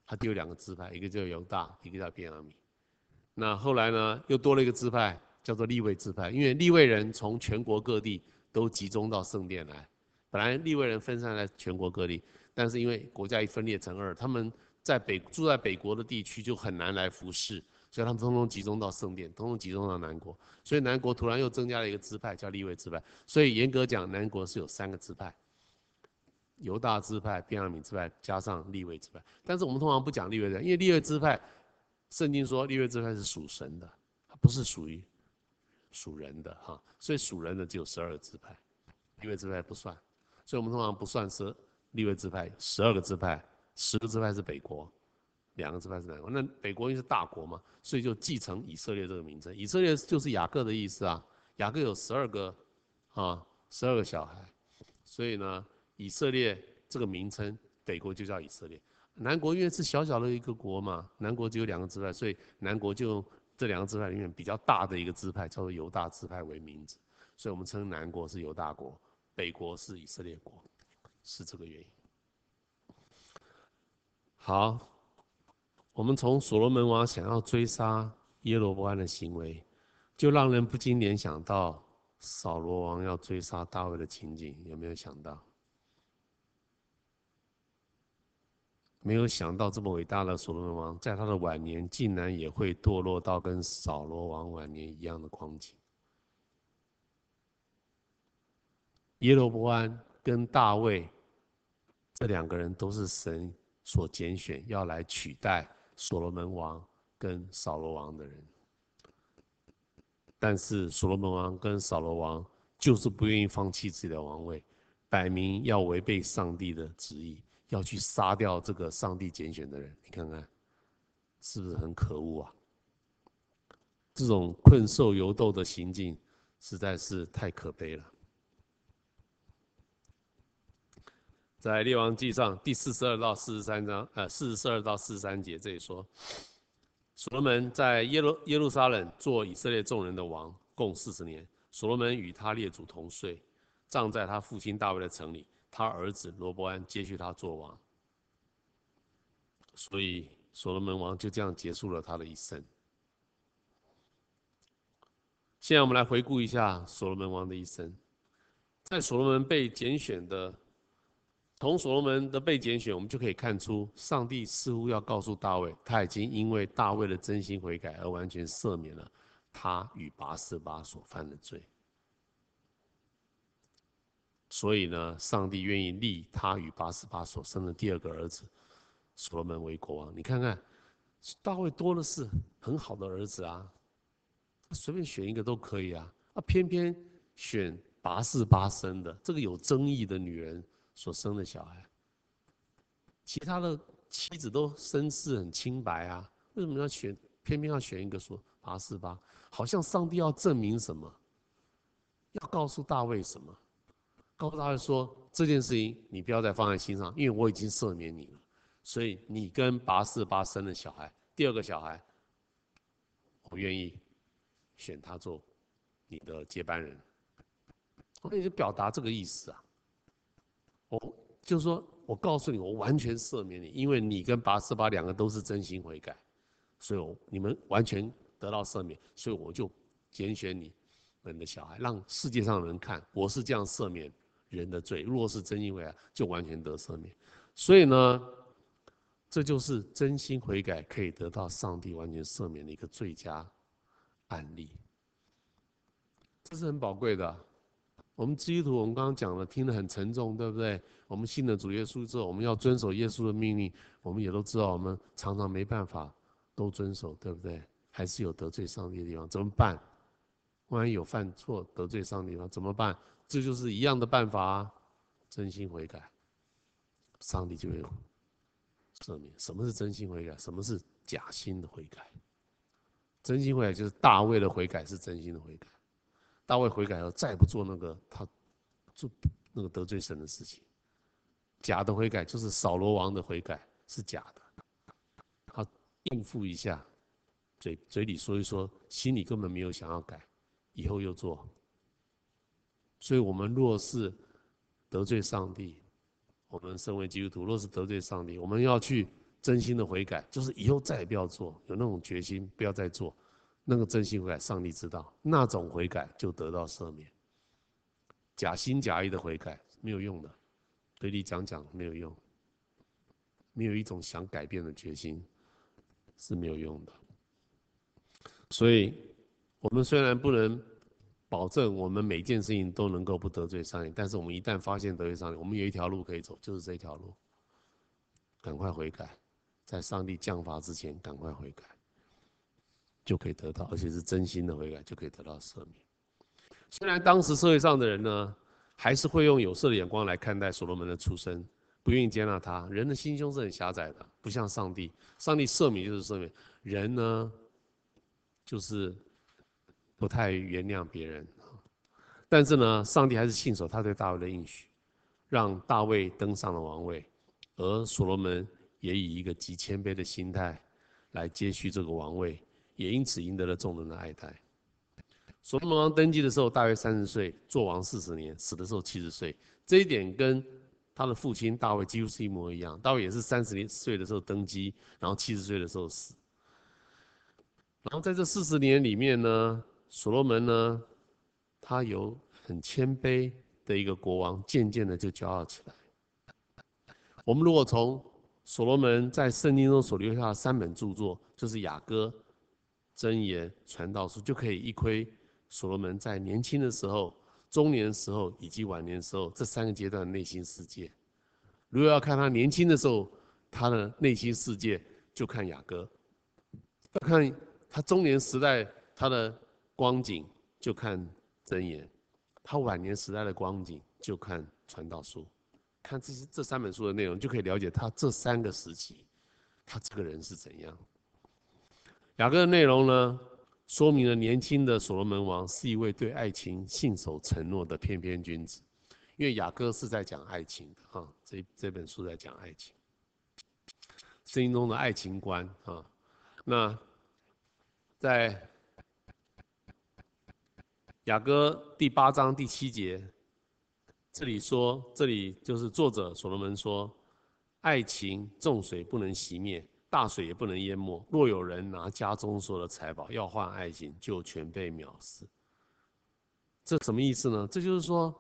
A: 它只有两个支派，一个叫犹大，一个叫便雅悯。那后来呢，又多了一个支派，叫做利未支派，因为利未人从全国各地都集中到圣殿来。本来利未人分散在全国各地，但是因为国家一分裂成二，他们在北住在北国的地区就很难来服侍。所以他们通通集中到圣殿，通通集中到南国，所以南国突然又增加了一个支派，叫利未支派。所以严格讲，南国是有三个支派：犹大支派、便雅悯支派，加上利未支派。但是我们通常不讲利未支派，因为利未支派，圣经说利未支派是属神的，不是属于属人的哈。所以属人的只有十二个支派，利未支派不算。所以我们通常不算是利未支派，十二个支派，十个支派是北国。两个支派是哪国，那北国因为是大国嘛，所以就继承以色列这个名称。以色列就是雅各的意思啊，雅各有十二个，啊，十二个小孩，所以呢，以色列这个名称，北国就叫以色列。南国因为是小小的一个国嘛，南国只有两个支派，所以南国就这两个支派里面比较大的一个支派，叫做犹大支派为名字，所以我们称南国是犹大国，北国是以色列国，是这个原因。好。我们从所罗门王想要追杀耶罗波安的行为，就让人不禁联想到扫罗王要追杀大卫的情景，有没有想到？没有想到这么伟大的所罗门王，在他的晚年竟然也会堕落到跟扫罗王晚年一样的光景。耶罗波安跟大卫这两个人都是神所拣选，要来取代。所罗门王跟扫罗王的人，但是所罗门王跟扫罗王就是不愿意放弃自己的王位，摆明要违背上帝的旨意，要去杀掉这个上帝拣选的人。你看看，是不是很可恶啊？这种困兽犹斗的行径，实在是太可悲了。在列王记上第四十二到四十三章，呃，四十二到四十三节这里说，所罗门在耶路耶路撒冷做以色列众人的王，共四十年。所罗门与他列祖同岁，葬在他父亲大卫的城里。他儿子罗伯安接续他做王。所以所罗门王就这样结束了他的一生。现在我们来回顾一下所罗门王的一生，在所罗门被拣选的。从所罗门的被拣选，我们就可以看出，上帝似乎要告诉大卫，他已经因为大卫的真心悔改而完全赦免了他与拔示巴所犯的罪。所以呢，上帝愿意立他与拔示巴所生的第二个儿子所罗门为国王。你看看，大卫多的是很好的儿子啊，随便选一个都可以啊，啊，偏偏选拔示巴生的这个有争议的女人所生的小孩，其他的妻子都身世很清白啊，为什么要选？偏偏要选一个说拔示巴，好像上帝要证明什么，要告诉大卫什么？告诉大卫说，这件事情你不要再放在心上，因为我已经赦免你了。所以你跟拔示巴生的小孩，第二个小孩，我愿意选他做你的接班人。我也就表达这个意思啊。我就是说我告诉你，我完全赦免你，因为你跟拔示巴两个都是真心悔改。所以，我你们完全得到赦免，所以我就拣选你们的小孩，让世界上人看我是这样赦免人的罪。若是真心悔改，就完全得赦免。所以呢，这就是真心悔改可以得到上帝完全赦免的一个最佳案例。这是很宝贵的。我们基督徒，我们刚刚讲了，听得很沉重，对不对？我们信了主耶稣之后，我们要遵守耶稣的命令，我们也都知道，我们常常没办法。都遵守，对不对？还是有得罪上帝的地方，怎么办？万一有犯错得罪上帝了，怎么办？这就是一样的办法啊，真心悔改，上帝就会赦免。什么是真心悔改？什么是假心的悔改？真心悔改就是大卫的悔改是真心的悔改，大卫悔改后再也不做那个他做那个得罪神的事情。假的悔改就是扫罗王的悔改是假的。他应付一下，嘴嘴里说一说，心里根本没有想要改，以后又做。所以，我们若是得罪上帝，我们身为基督徒，若是得罪上帝，我们要去真心的悔改，就是以后再也不要做，有那种决心，不要再做。那个真心悔改，上帝知道，那种悔改就得到赦免。假心假意的悔改没有用的，嘴里讲讲没有用，没有一种想改变的决心。是没有用的，所以，我们虽然不能保证我们每件事情都能够不得罪上帝，但是我们一旦发现得罪上帝，我们有一条路可以走，就是这条路，赶快悔改，在上帝降罚之前赶快悔改，就可以得到，而且是真心的悔改，就可以得到赦免。虽然当时社会上的人呢，还是会用有色的眼光来看待所罗门的出身。不愿意接纳他，人的心胸是很狭窄的，不像上帝。上帝赦免就是赦免，人呢，就是不太原谅别人。但是呢，上帝还是信守他对大卫的应许，让大卫登上了王位，而所罗门也以一个极谦卑的心态来接续这个王位，也因此赢得了众人的爱戴。所罗门王登基的时候大约三十岁，做王四十年，死的时候七十岁。这一点跟他的父亲大卫几乎是一模一样，大卫也是三十岁的时候登基，然后七十岁的时候死。然后在这四十年里面呢，所罗门呢，他有很谦卑的一个国王，渐渐的就骄傲起来。我们如果从所罗门在圣经中所留下的三本著作，就是雅歌、箴言、传道书，就可以一窥所罗门在年轻的时候。中年的时候以及晚年时候，这三个阶段的内心世界。如果要看他年轻的时候，他的内心世界，就看雅歌；要看他中年时代他的光景，就看箴言；他晚年时代的光景，就看传道书。看这些这三本书的内容，就可以了解他这三个时期，他这个人是怎样。雅歌的内容呢？说明了年轻的所罗门王是一位对爱情信守承诺的翩翩君子，因为雅歌是在讲爱情的啊，这这本书在讲爱情，圣经中的爱情观啊。那在雅歌第八章第七节，这里说，这里就是作者所罗门说，爱情重水不能熄灭。大水也不能淹没。若有人拿家中所有的财宝要换爱情，就全被藐视。这什么意思呢？这就是说，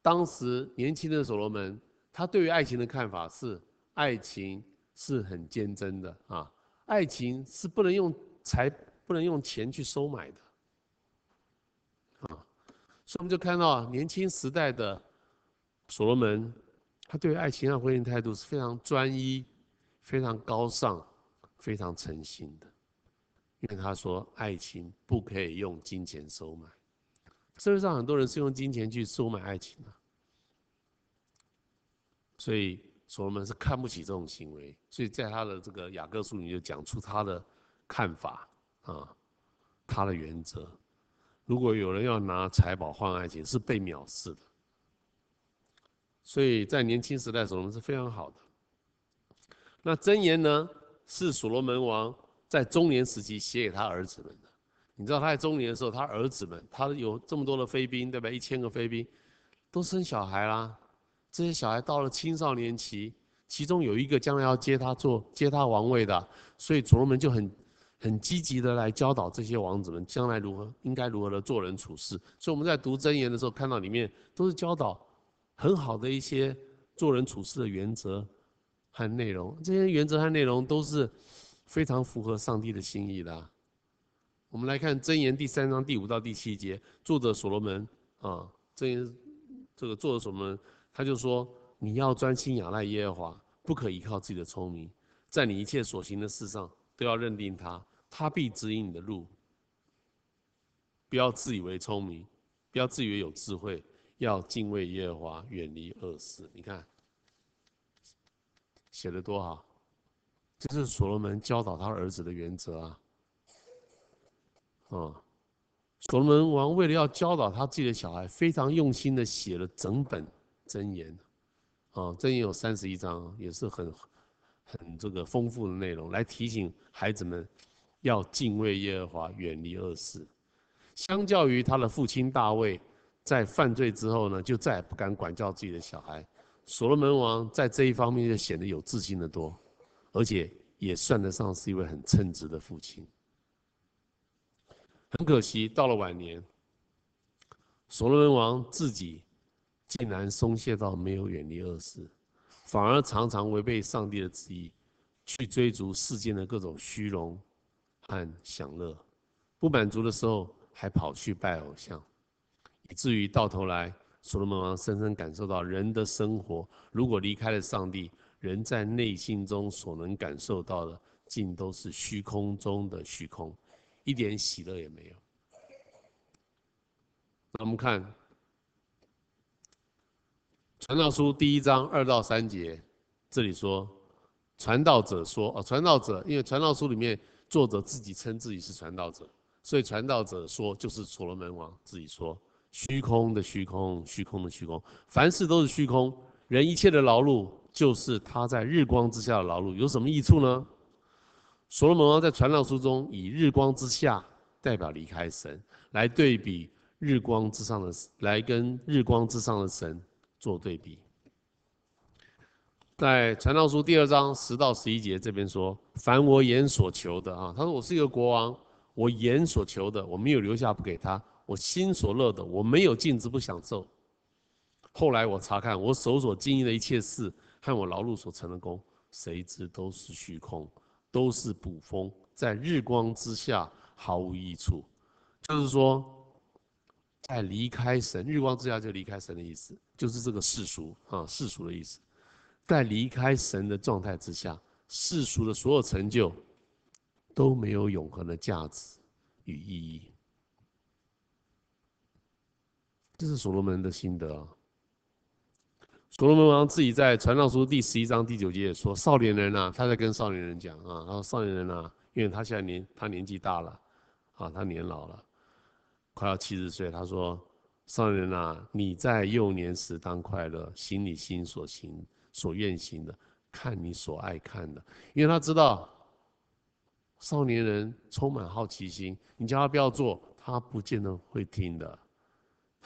A: 当时年轻的所罗门，他对于爱情的看法是：爱情是很坚贞的啊，爱情是不能用财、不能用钱去收买的啊。所以我们就看到年轻时代的所罗门，他对爱情和婚姻态度是非常专一、非常高尚、非常诚心的。因为他说，爱情不可以用金钱收买。社会上很多人是用金钱去收买爱情的，所以所罗门是看不起这种行为。所以在他的这个雅各书里就讲出他的看法啊，他的原则。如果有人要拿财宝换爱情，是被藐视的。所以在年轻时代，所罗门是非常好的。那箴言呢，是所罗门王。在中年时期写给他儿子们的，你知道他在中年的时候，他儿子们，他有这么多的妃嫔，对吧？一千个妃嫔，都生小孩啦。这些小孩到了青少年期，其中有一个将来要接他做接他王位的，所以所罗门就很很积极的来教导这些王子们将来如何应该如何的做人处事。所以我们在读箴言的时候，看到里面都是教导很好的一些做人处事的原则和内容。这些原则和内容都是。非常符合上帝的心意的。我们来看箴言第三章第五到第七节，作者所罗门啊，箴言这个作者所罗门，他就说：你要专心仰赖耶和华，不可依靠自己的聪明，在你一切所行的事上都要认定他，他必指引你的路。不要自以为聪明，不要自以为有智慧，要敬畏耶和华，远离恶事。你看，写的多好。这是所罗门教导他儿子的原则啊，啊，所罗门王为了要教导他自己的小孩，非常用心的写了整本箴言，啊，箴言有三十一章，也是很很这个丰富的内容，来提醒孩子们要敬畏耶和华，远离恶事。相较于他的父亲大卫，在犯罪之后呢，就再也不敢管教自己的小孩，所罗门王在这一方面就显得有自信得多。而且也算得上是一位很称职的父亲。很可惜，到了晚年，所罗门王自己竟然松懈到没有远离恶事，反而常常违背上帝的旨意，去追逐世间的各种虚荣和享乐。不满足的时候，还跑去拜偶像，至于到头来，所罗门王深深感受到，人的生活如果离开了上帝。人在内心中所能感受到的，尽都是虚空中的虚空，一点喜乐也没有。那我们看《传道书》第一章二到三节，这里说，传道者说：“哦，传道者，因为《传道书》里面作者自己称自己是传道者，所以传道者说就是所罗门王自己说，虚空的虚空，虚空的虚空，凡事都是虚空，人一切的劳碌。”就是他在日光之下的劳碌有什么益处呢？所罗门王在传道书中以日光之下代表离开神，来对比日光之上的，来跟日光之上的神做对比。在传道书第二章十到十一节这边说：“凡我眼所求的啊，他说我是一个国王，我眼所求的我没有留下不给他，我心所乐的我没有禁止不享受。后来我查看我手所经营的一切事。”和我劳碌所成的功，谁知都是虚空，都是捕风，在日光之下毫无益处。就是说，在离开神，日光之下就离开神的意思，就是这个世俗啊，世俗的意思。在离开神的状态之下，世俗的所有成就都没有永恒的价值与意义。这是所罗门的心得。所罗门王自己在传道书第十一章第九节也说：“少年人啊，他在跟少年人讲啊，他说少年人啊，因为他现在年他年纪大了，啊，他年老了，快要七十岁。他说，少年人啊，你在幼年时当快乐，行你心所行所愿行的，看你所爱看的，因为他知道少年人充满好奇心，你叫他不要做，他不见得会听的，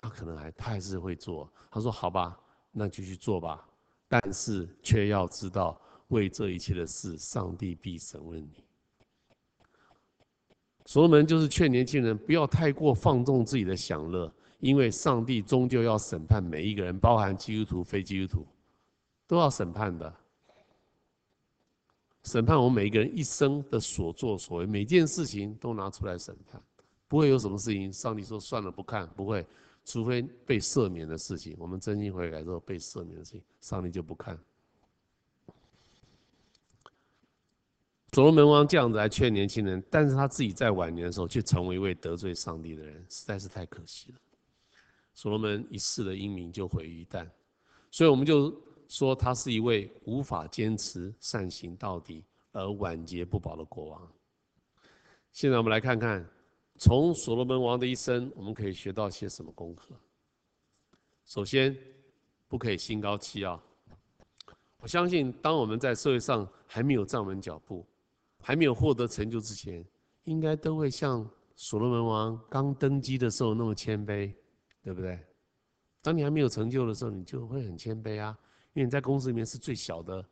A: 他可能还他还是会做。他说好吧。”那就去做吧，但是却要知道，为这一切的事，上帝必审问你。所罗门就是劝年轻人不要太过放纵自己的享乐，因为上帝终究要审判每一个人，包含基督徒、非基督徒，都要审判的。审判我们每一个人一生的所作所为，每件事情都拿出来审判，不会有什么事情，上帝说算了不看，不会。除非被赦免的事情，我们真心悔改之后被赦免的事情，上帝就不看。所罗门王这样子来劝年轻人，但是他自己在晚年的时候却成为一位得罪上帝的人，实在是太可惜了。所罗门一世的英名就毁于一旦，所以我们就说他是一位无法坚持善行到底而晚节不保的国王。现在我们来看看，从所罗门王的一生，我们可以学到些什么功课。首先，不可以心高气傲。我相信，当我们在社会上还没有站稳脚步，还没有获得成就之前，应该都会像所罗门王刚登基的时候那么谦卑，对不对？当你还没有成就的时候，你就会很谦卑啊，因为你在公司里面是最小的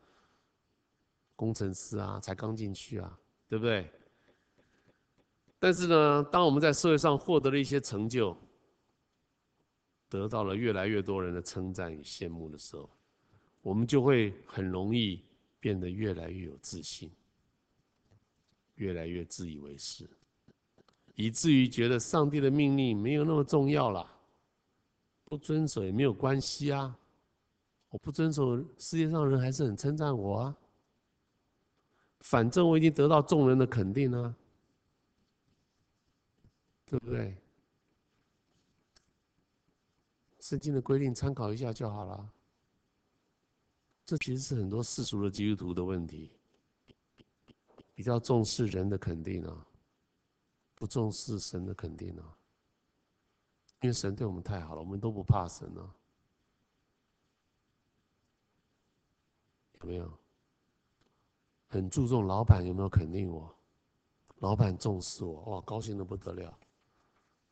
A: 工程师啊，才刚进去啊，对不对？但是呢，当我们在社会上获得了一些成就，得到了越来越多人的称赞与羡慕的时候，我们就会很容易变得越来越有自信。越来越自以为是，以至于觉得上帝的命令没有那么重要了，不遵守也没有关系啊。我不遵守，世界上人还是很称赞我啊。反正我已经得到众人的肯定了，对不对？圣经的规定参考一下就好了。这其实是很多世俗的基督徒的问题。比较重视人的肯定啊，不重视神的肯定啊。因为神对我们太好了，我们都不怕神啊。有没有？很注重老板有没有肯定我？老板重视我，哇，高兴的不得了。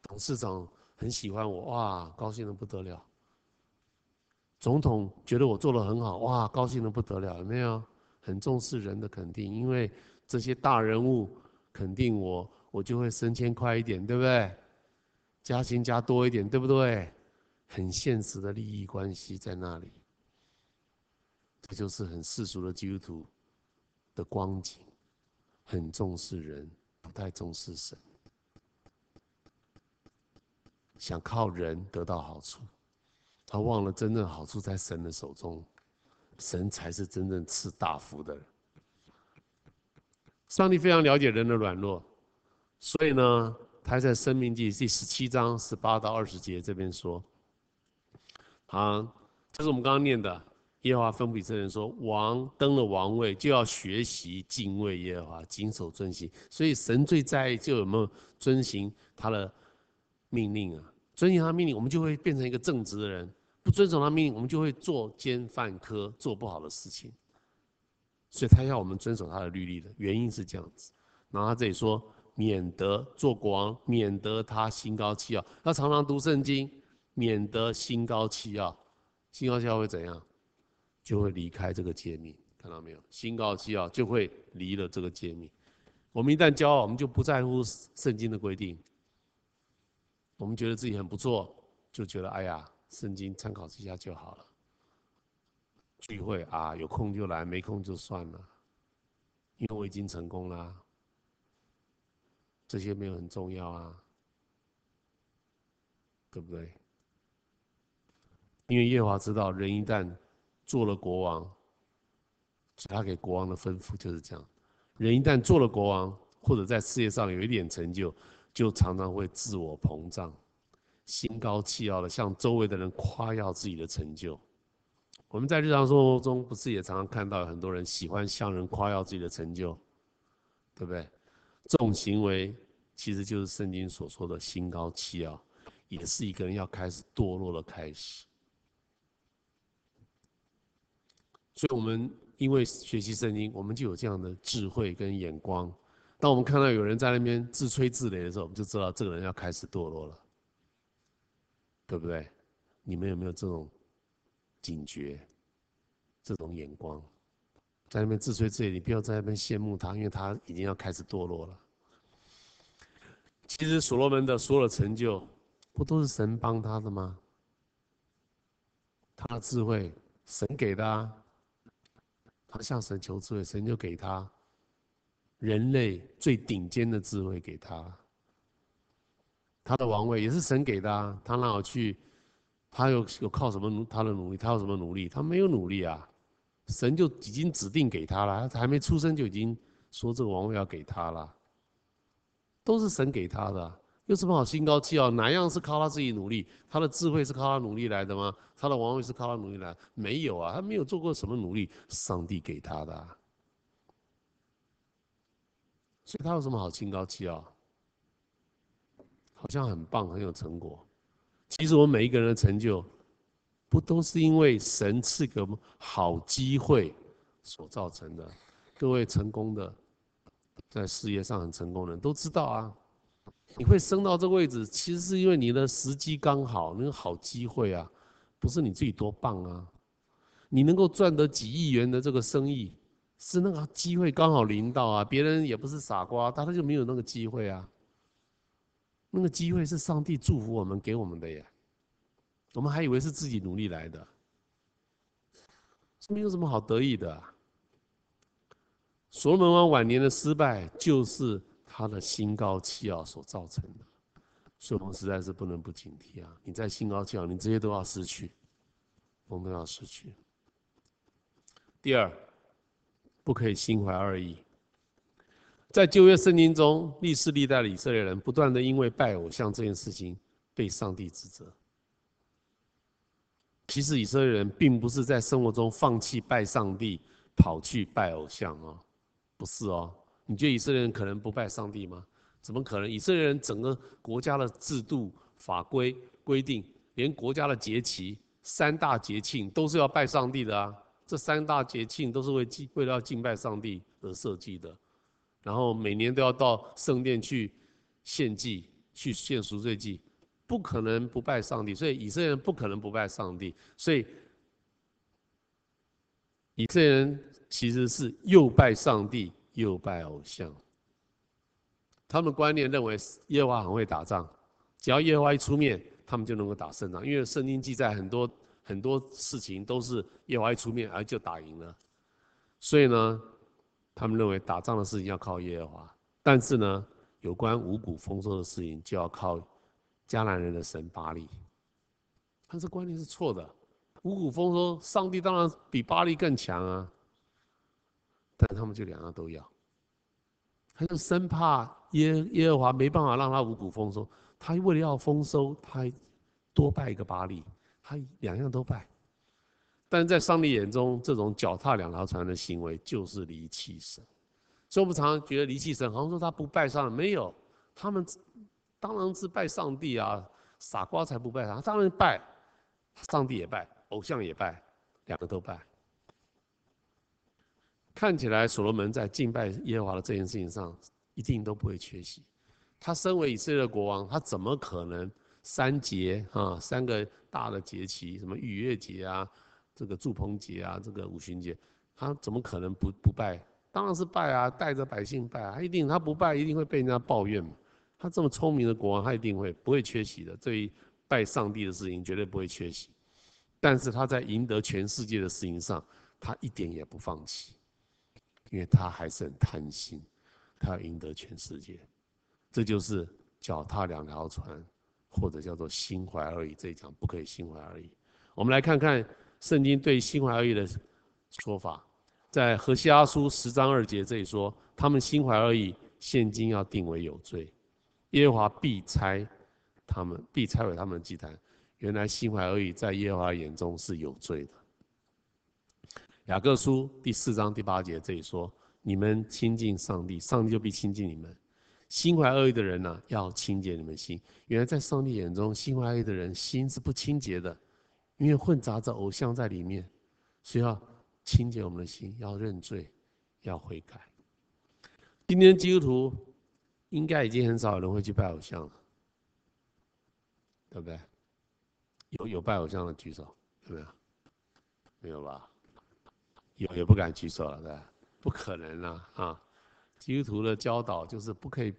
A: 董事长很喜欢我，哇，高兴的不得了。总统觉得我做得很好，哇，高兴的不得了。有没有？很重视人的肯定，因为。这些大人物肯定我，我就会升迁快一点，对不对？加薪加多一点，对不对？很现实的利益关系在那里。这就是很世俗的基督徒的光景，很重视人，不太重视神，想靠人得到好处，他忘了真正好处在神的手中，神才是真正赐大福的人。上帝非常了解人的软弱，所以呢，他在《生命记》第十七章十八到二十节这边说：“啊，这是我们刚刚念的。耶和华吩咐以色列人说，王登了王位，就要学习敬畏耶和华，谨守遵行。所以神最在意就有没有遵行他的命令啊？遵行他命令，我们就会变成一个正直的人；不遵守他命令，我们就会作奸犯科，做不好的事情。”所以他要我们遵守他的律例的原因是这样子，然后他这里说，免得做国王，免得他心高气傲，要常常读圣经，免得心高气傲，心高气傲会怎样？就会离开这个诫命，看到没有？心高气傲就会离了这个诫命。我们一旦骄傲，我们就不在乎圣经的规定，我们觉得自己很不错，就觉得哎呀，圣经参考之下就好了。聚会啊，有空就来，没空就算了，因为我已经成功了，这些没有很重要啊，对不对？因为耶华知道，人一旦做了国王，他给国王的吩咐就是这样：人一旦做了国王，或者在事业上有一点成就，就常常会自我膨胀，心高气傲的向周围的人夸耀自己的成就。我们在日常生活中，不是也常常看到很多人喜欢向人夸耀自己的成就，对不对？这种行为其实就是圣经所说的心高气傲，也是一个人要开始堕落的开始。所以，我们因为学习圣经，我们就有这样的智慧跟眼光。当我们看到有人在那边自吹自擂的时候，我们就知道这个人要开始堕落了，对不对？你们有没有这种？警觉，这种眼光，在那边自吹自擂，你不要在那边羡慕他，因为他已经要开始堕落了。其实所罗门的所有的成就，不都是神帮他的吗？他的智慧，神给的啊。他向神求智慧，神就给他人类最顶尖的智慧给他。他的王位也是神给的，他让我去？他有有靠什么努他的努力？他有什么努力？他没有努力啊，神就已经指定给他了，他还没出生就已经说这个王位要给他了，都是神给他的，有什么好心高气傲？哪样是靠他自己努力？他的智慧是靠他努力来的吗？他的王位是靠他努力来？没有啊，他没有做过什么努力，上帝给他的，所以他有什么好心高气傲？好像很棒，很有成果。其实我们每一个人的成就，不都是因为神赐给我们好机会所造成的？各位成功的，在事业上很成功的人都知道啊，你会升到这个位置，其实是因为你的时机刚好，那个好机会啊，不是你自己多棒啊。你能够赚得几亿元的这个生意，是那个机会刚好临到啊，别人也不是傻瓜，他他就没有那个机会啊。那个机会是上帝祝福我们给我们的耶，我们还以为是自己努力来的，没有什么好得意的啊。所罗门王晚年的失败，就是他的心高气傲所造成的，所以我们实在是不能不警惕啊！你在心高气傲，你这些都要失去，我们都要失去。第二，不可以心怀二意。在旧约圣经中，历世历代的以色列人不断的因为拜偶像这件事情被上帝指责。其实以色列人并不是在生活中放弃拜上帝，跑去拜偶像哦，不是哦。你觉得以色列人可能不拜上帝吗？怎么可能？以色列人整个国家的制度法规规定，连国家的节期三大节庆都是要拜上帝的啊。这三大节庆都是为敬为了要敬拜上帝而设计的。然后每年都要到圣殿去献祭，去献赎罪祭，不可能不拜上帝。所以以色列人不可能不拜上帝。所以以色列人其实是又拜上帝又拜偶像。他们观念认为耶和华很会打仗，只要耶和华一出面，他们就能够打胜仗。因为圣经记载很多很多事情都是耶和华一出面，而就打赢了。所以呢。他们认为打仗的事情要靠耶和华，但是呢，有关五谷丰收的事情就要靠迦南人的神巴力。他这观念是错的，五谷丰收，上帝当然比巴力更强啊。但他们就两个都要，他就生怕耶耶和华没办法让他五谷丰收，他为了要丰收，他还多拜一个巴力，他两样都拜。但是在上帝眼中，这种脚踏两条船的行为就是离弃神。所以我们常常觉得离弃神，好像说他不拜上帝，没有，他们当然是拜上帝啊，傻瓜才不拜他，当然拜，上帝也拜，偶像也拜，两个都拜。看起来所罗门在敬拜耶和华的这件事情上，一定都不会缺席。他身为以色列国王，他怎么可能三节啊，三个大的节期，什么逾越节啊？这个祝棚节啊，这个五旬节，他怎么可能不不拜？当然是拜啊，带着百姓拜啊。一定他不拜，一定会被人家抱怨嘛。他这么聪明的国王，他一定会不会缺席的。对于拜上帝的事情，绝对不会缺席。但是他在赢得全世界的事情上，他一点也不放弃，因为他还是很贪心，他要赢得全世界。这就是脚踏两条船，或者叫做心怀二意。这一讲不可以心怀二意。我们来看看。圣经对心怀二意的说法，在何西阿书十章二节这里说：“他们心怀二意，现今要定为有罪，耶和华必拆他们，必拆毁他们的祭坛。原来心怀二意，在耶和华眼中是有罪的。”雅各书第四章第八节这里说：“你们亲近上帝，上帝就必亲近你们。心怀恶意的人呢、要清洁你们心。原来在上帝眼中，心怀恶意的人心是不清洁的。”因为混杂着偶像在里面，所以要清洁我们的心，要认罪，要悔改。今天基督徒应该已经很少有人会去拜偶像了，对不对？有有拜偶像的举手，有没有？没有吧？有也不敢举手了，对吧？不可能啊！啊，基督徒的教导就是不可以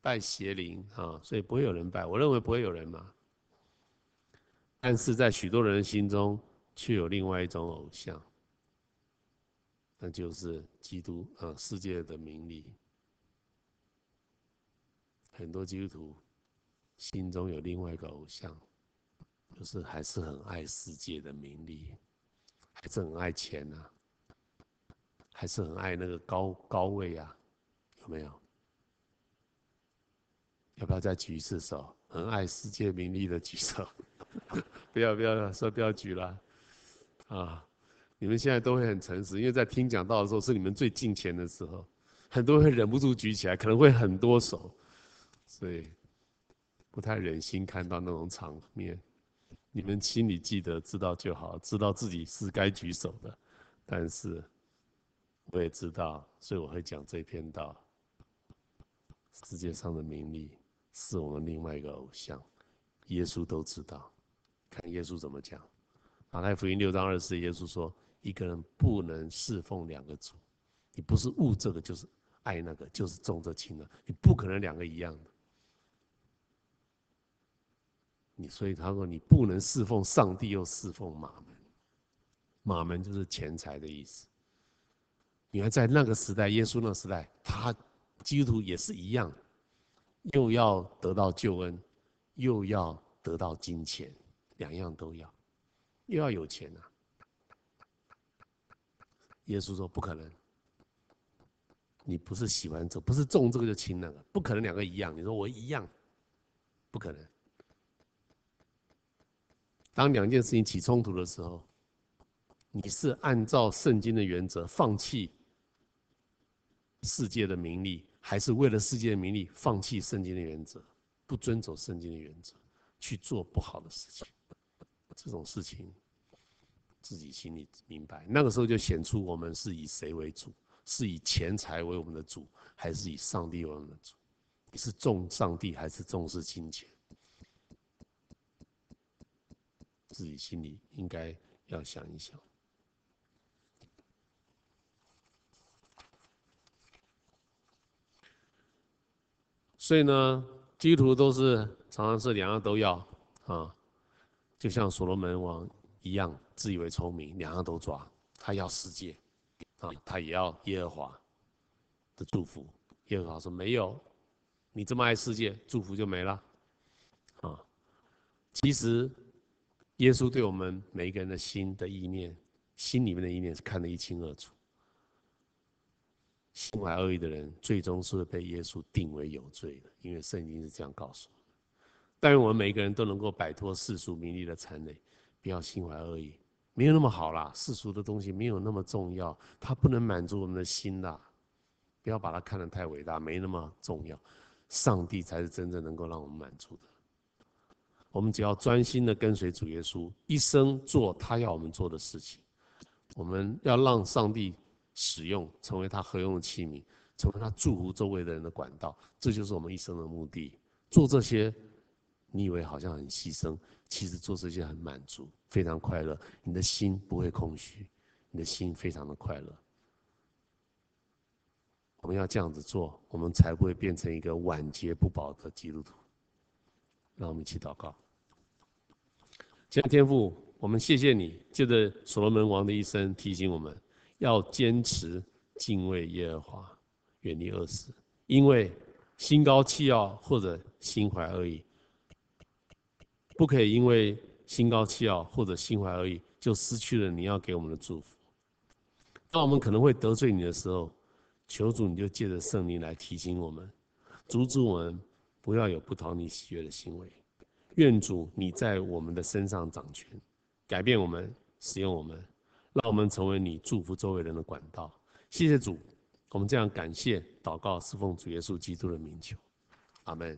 A: 拜邪灵啊，所以不会有人拜。我认为不会有人嘛。但是在许多人心中，却有另外一种偶像，那就是基督啊，世界的名利。很多基督徒心中有另外一个偶像，就是还是很爱世界的名利，还是很爱钱呐、还是很爱那个高高位啊，有没有？要不要再举一次手？很爱世界名利的举手，不要不要说不要举了，啊！你们现在都会很诚实，因为在听讲道的时候是你们最敬虔的时候，很多人会忍不住举起来，可能会很多手，所以不太忍心看到那种场面。你们心里记得知道就好，知道自己是该举手的，但是我也知道，所以我会讲这篇道。世界上的名利。是我们另外一个偶像，耶稣都知道。看耶稣怎么讲，《马太福音》六章二十四，耶稣说：“一个人不能侍奉两个主，你不是恶这个就是爱那个，就是重这轻的，你不可能两个一样的。你所以他说你不能侍奉上帝又侍奉马门，马门就是钱财的意思。你看在那个时代，耶稣那个时代，他基督徒也是一样。”又要得到救恩，又要得到金钱，两样都要，又要有钱啊！耶稣说不可能，你不是喜欢这，不是重这个就轻那个，不可能两个一样。你说我一样，不可能。当两件事情起冲突的时候，你是按照圣经的原则放弃世界的名利。还是为了世界的名利，放弃圣经的原则，不遵守圣经的原则，去做不好的事情。这种事情，自己心里明白。那个时候就显出我们是以谁为主，是以钱财为我们的主，还是以上帝为我们的主？你是重上帝还是重视金钱？自己心里应该要想一想。所以呢，基督徒都是常常是两样都要啊，就像所罗门王一样，自以为聪明，两样都抓。他要世界啊，他也要耶和华的祝福。耶和华说：“没有，你这么爱世界，祝福就没了。”啊，其实耶稣对我们每一个人的心的意念，心里面的意念是看得一清二楚。心怀恶意的人，最终是被耶稣定为有罪的，因为圣经是这样告诉我。但愿我们每个人都能够摆脱世俗名利的缠累，不要心怀恶意，没有那么好啦，世俗的东西没有那么重要，它不能满足我们的心啦。不要把它看得太伟大，没那么重要。上帝才是真正能够让我们满足的。我们只要专心的跟随主耶稣，一生做他要我们做的事情。我们要让上帝。使用成为他合用的器皿，成为他祝福周围的人的管道，这就是我们一生的目的。做这些，你以为好像很牺牲，其实做这些很满足，非常快乐。你的心不会空虚，你的心非常的快乐。我们要这样子做，我们才不会变成一个晚节不保的基督徒。让我们一起祷告。亲爱的天父，我们谢谢你，借着所罗门王的一生提醒我们。要坚持敬畏耶和华，远离恶事，因为心高气傲或者心怀恶意，不可以因为心高气傲或者心怀恶意，就失去了你要给我们的祝福。当我们可能会得罪你的时候，求主你就借着圣灵来提醒我们，阻止我们不要有不讨你喜悦的行为。愿主你在我们的身上掌权，改变我们，使用我们。让我们成为你祝福周围人的管道。谢谢主，我们这样感谢祷告，侍奉主耶稣基督的名求，阿门。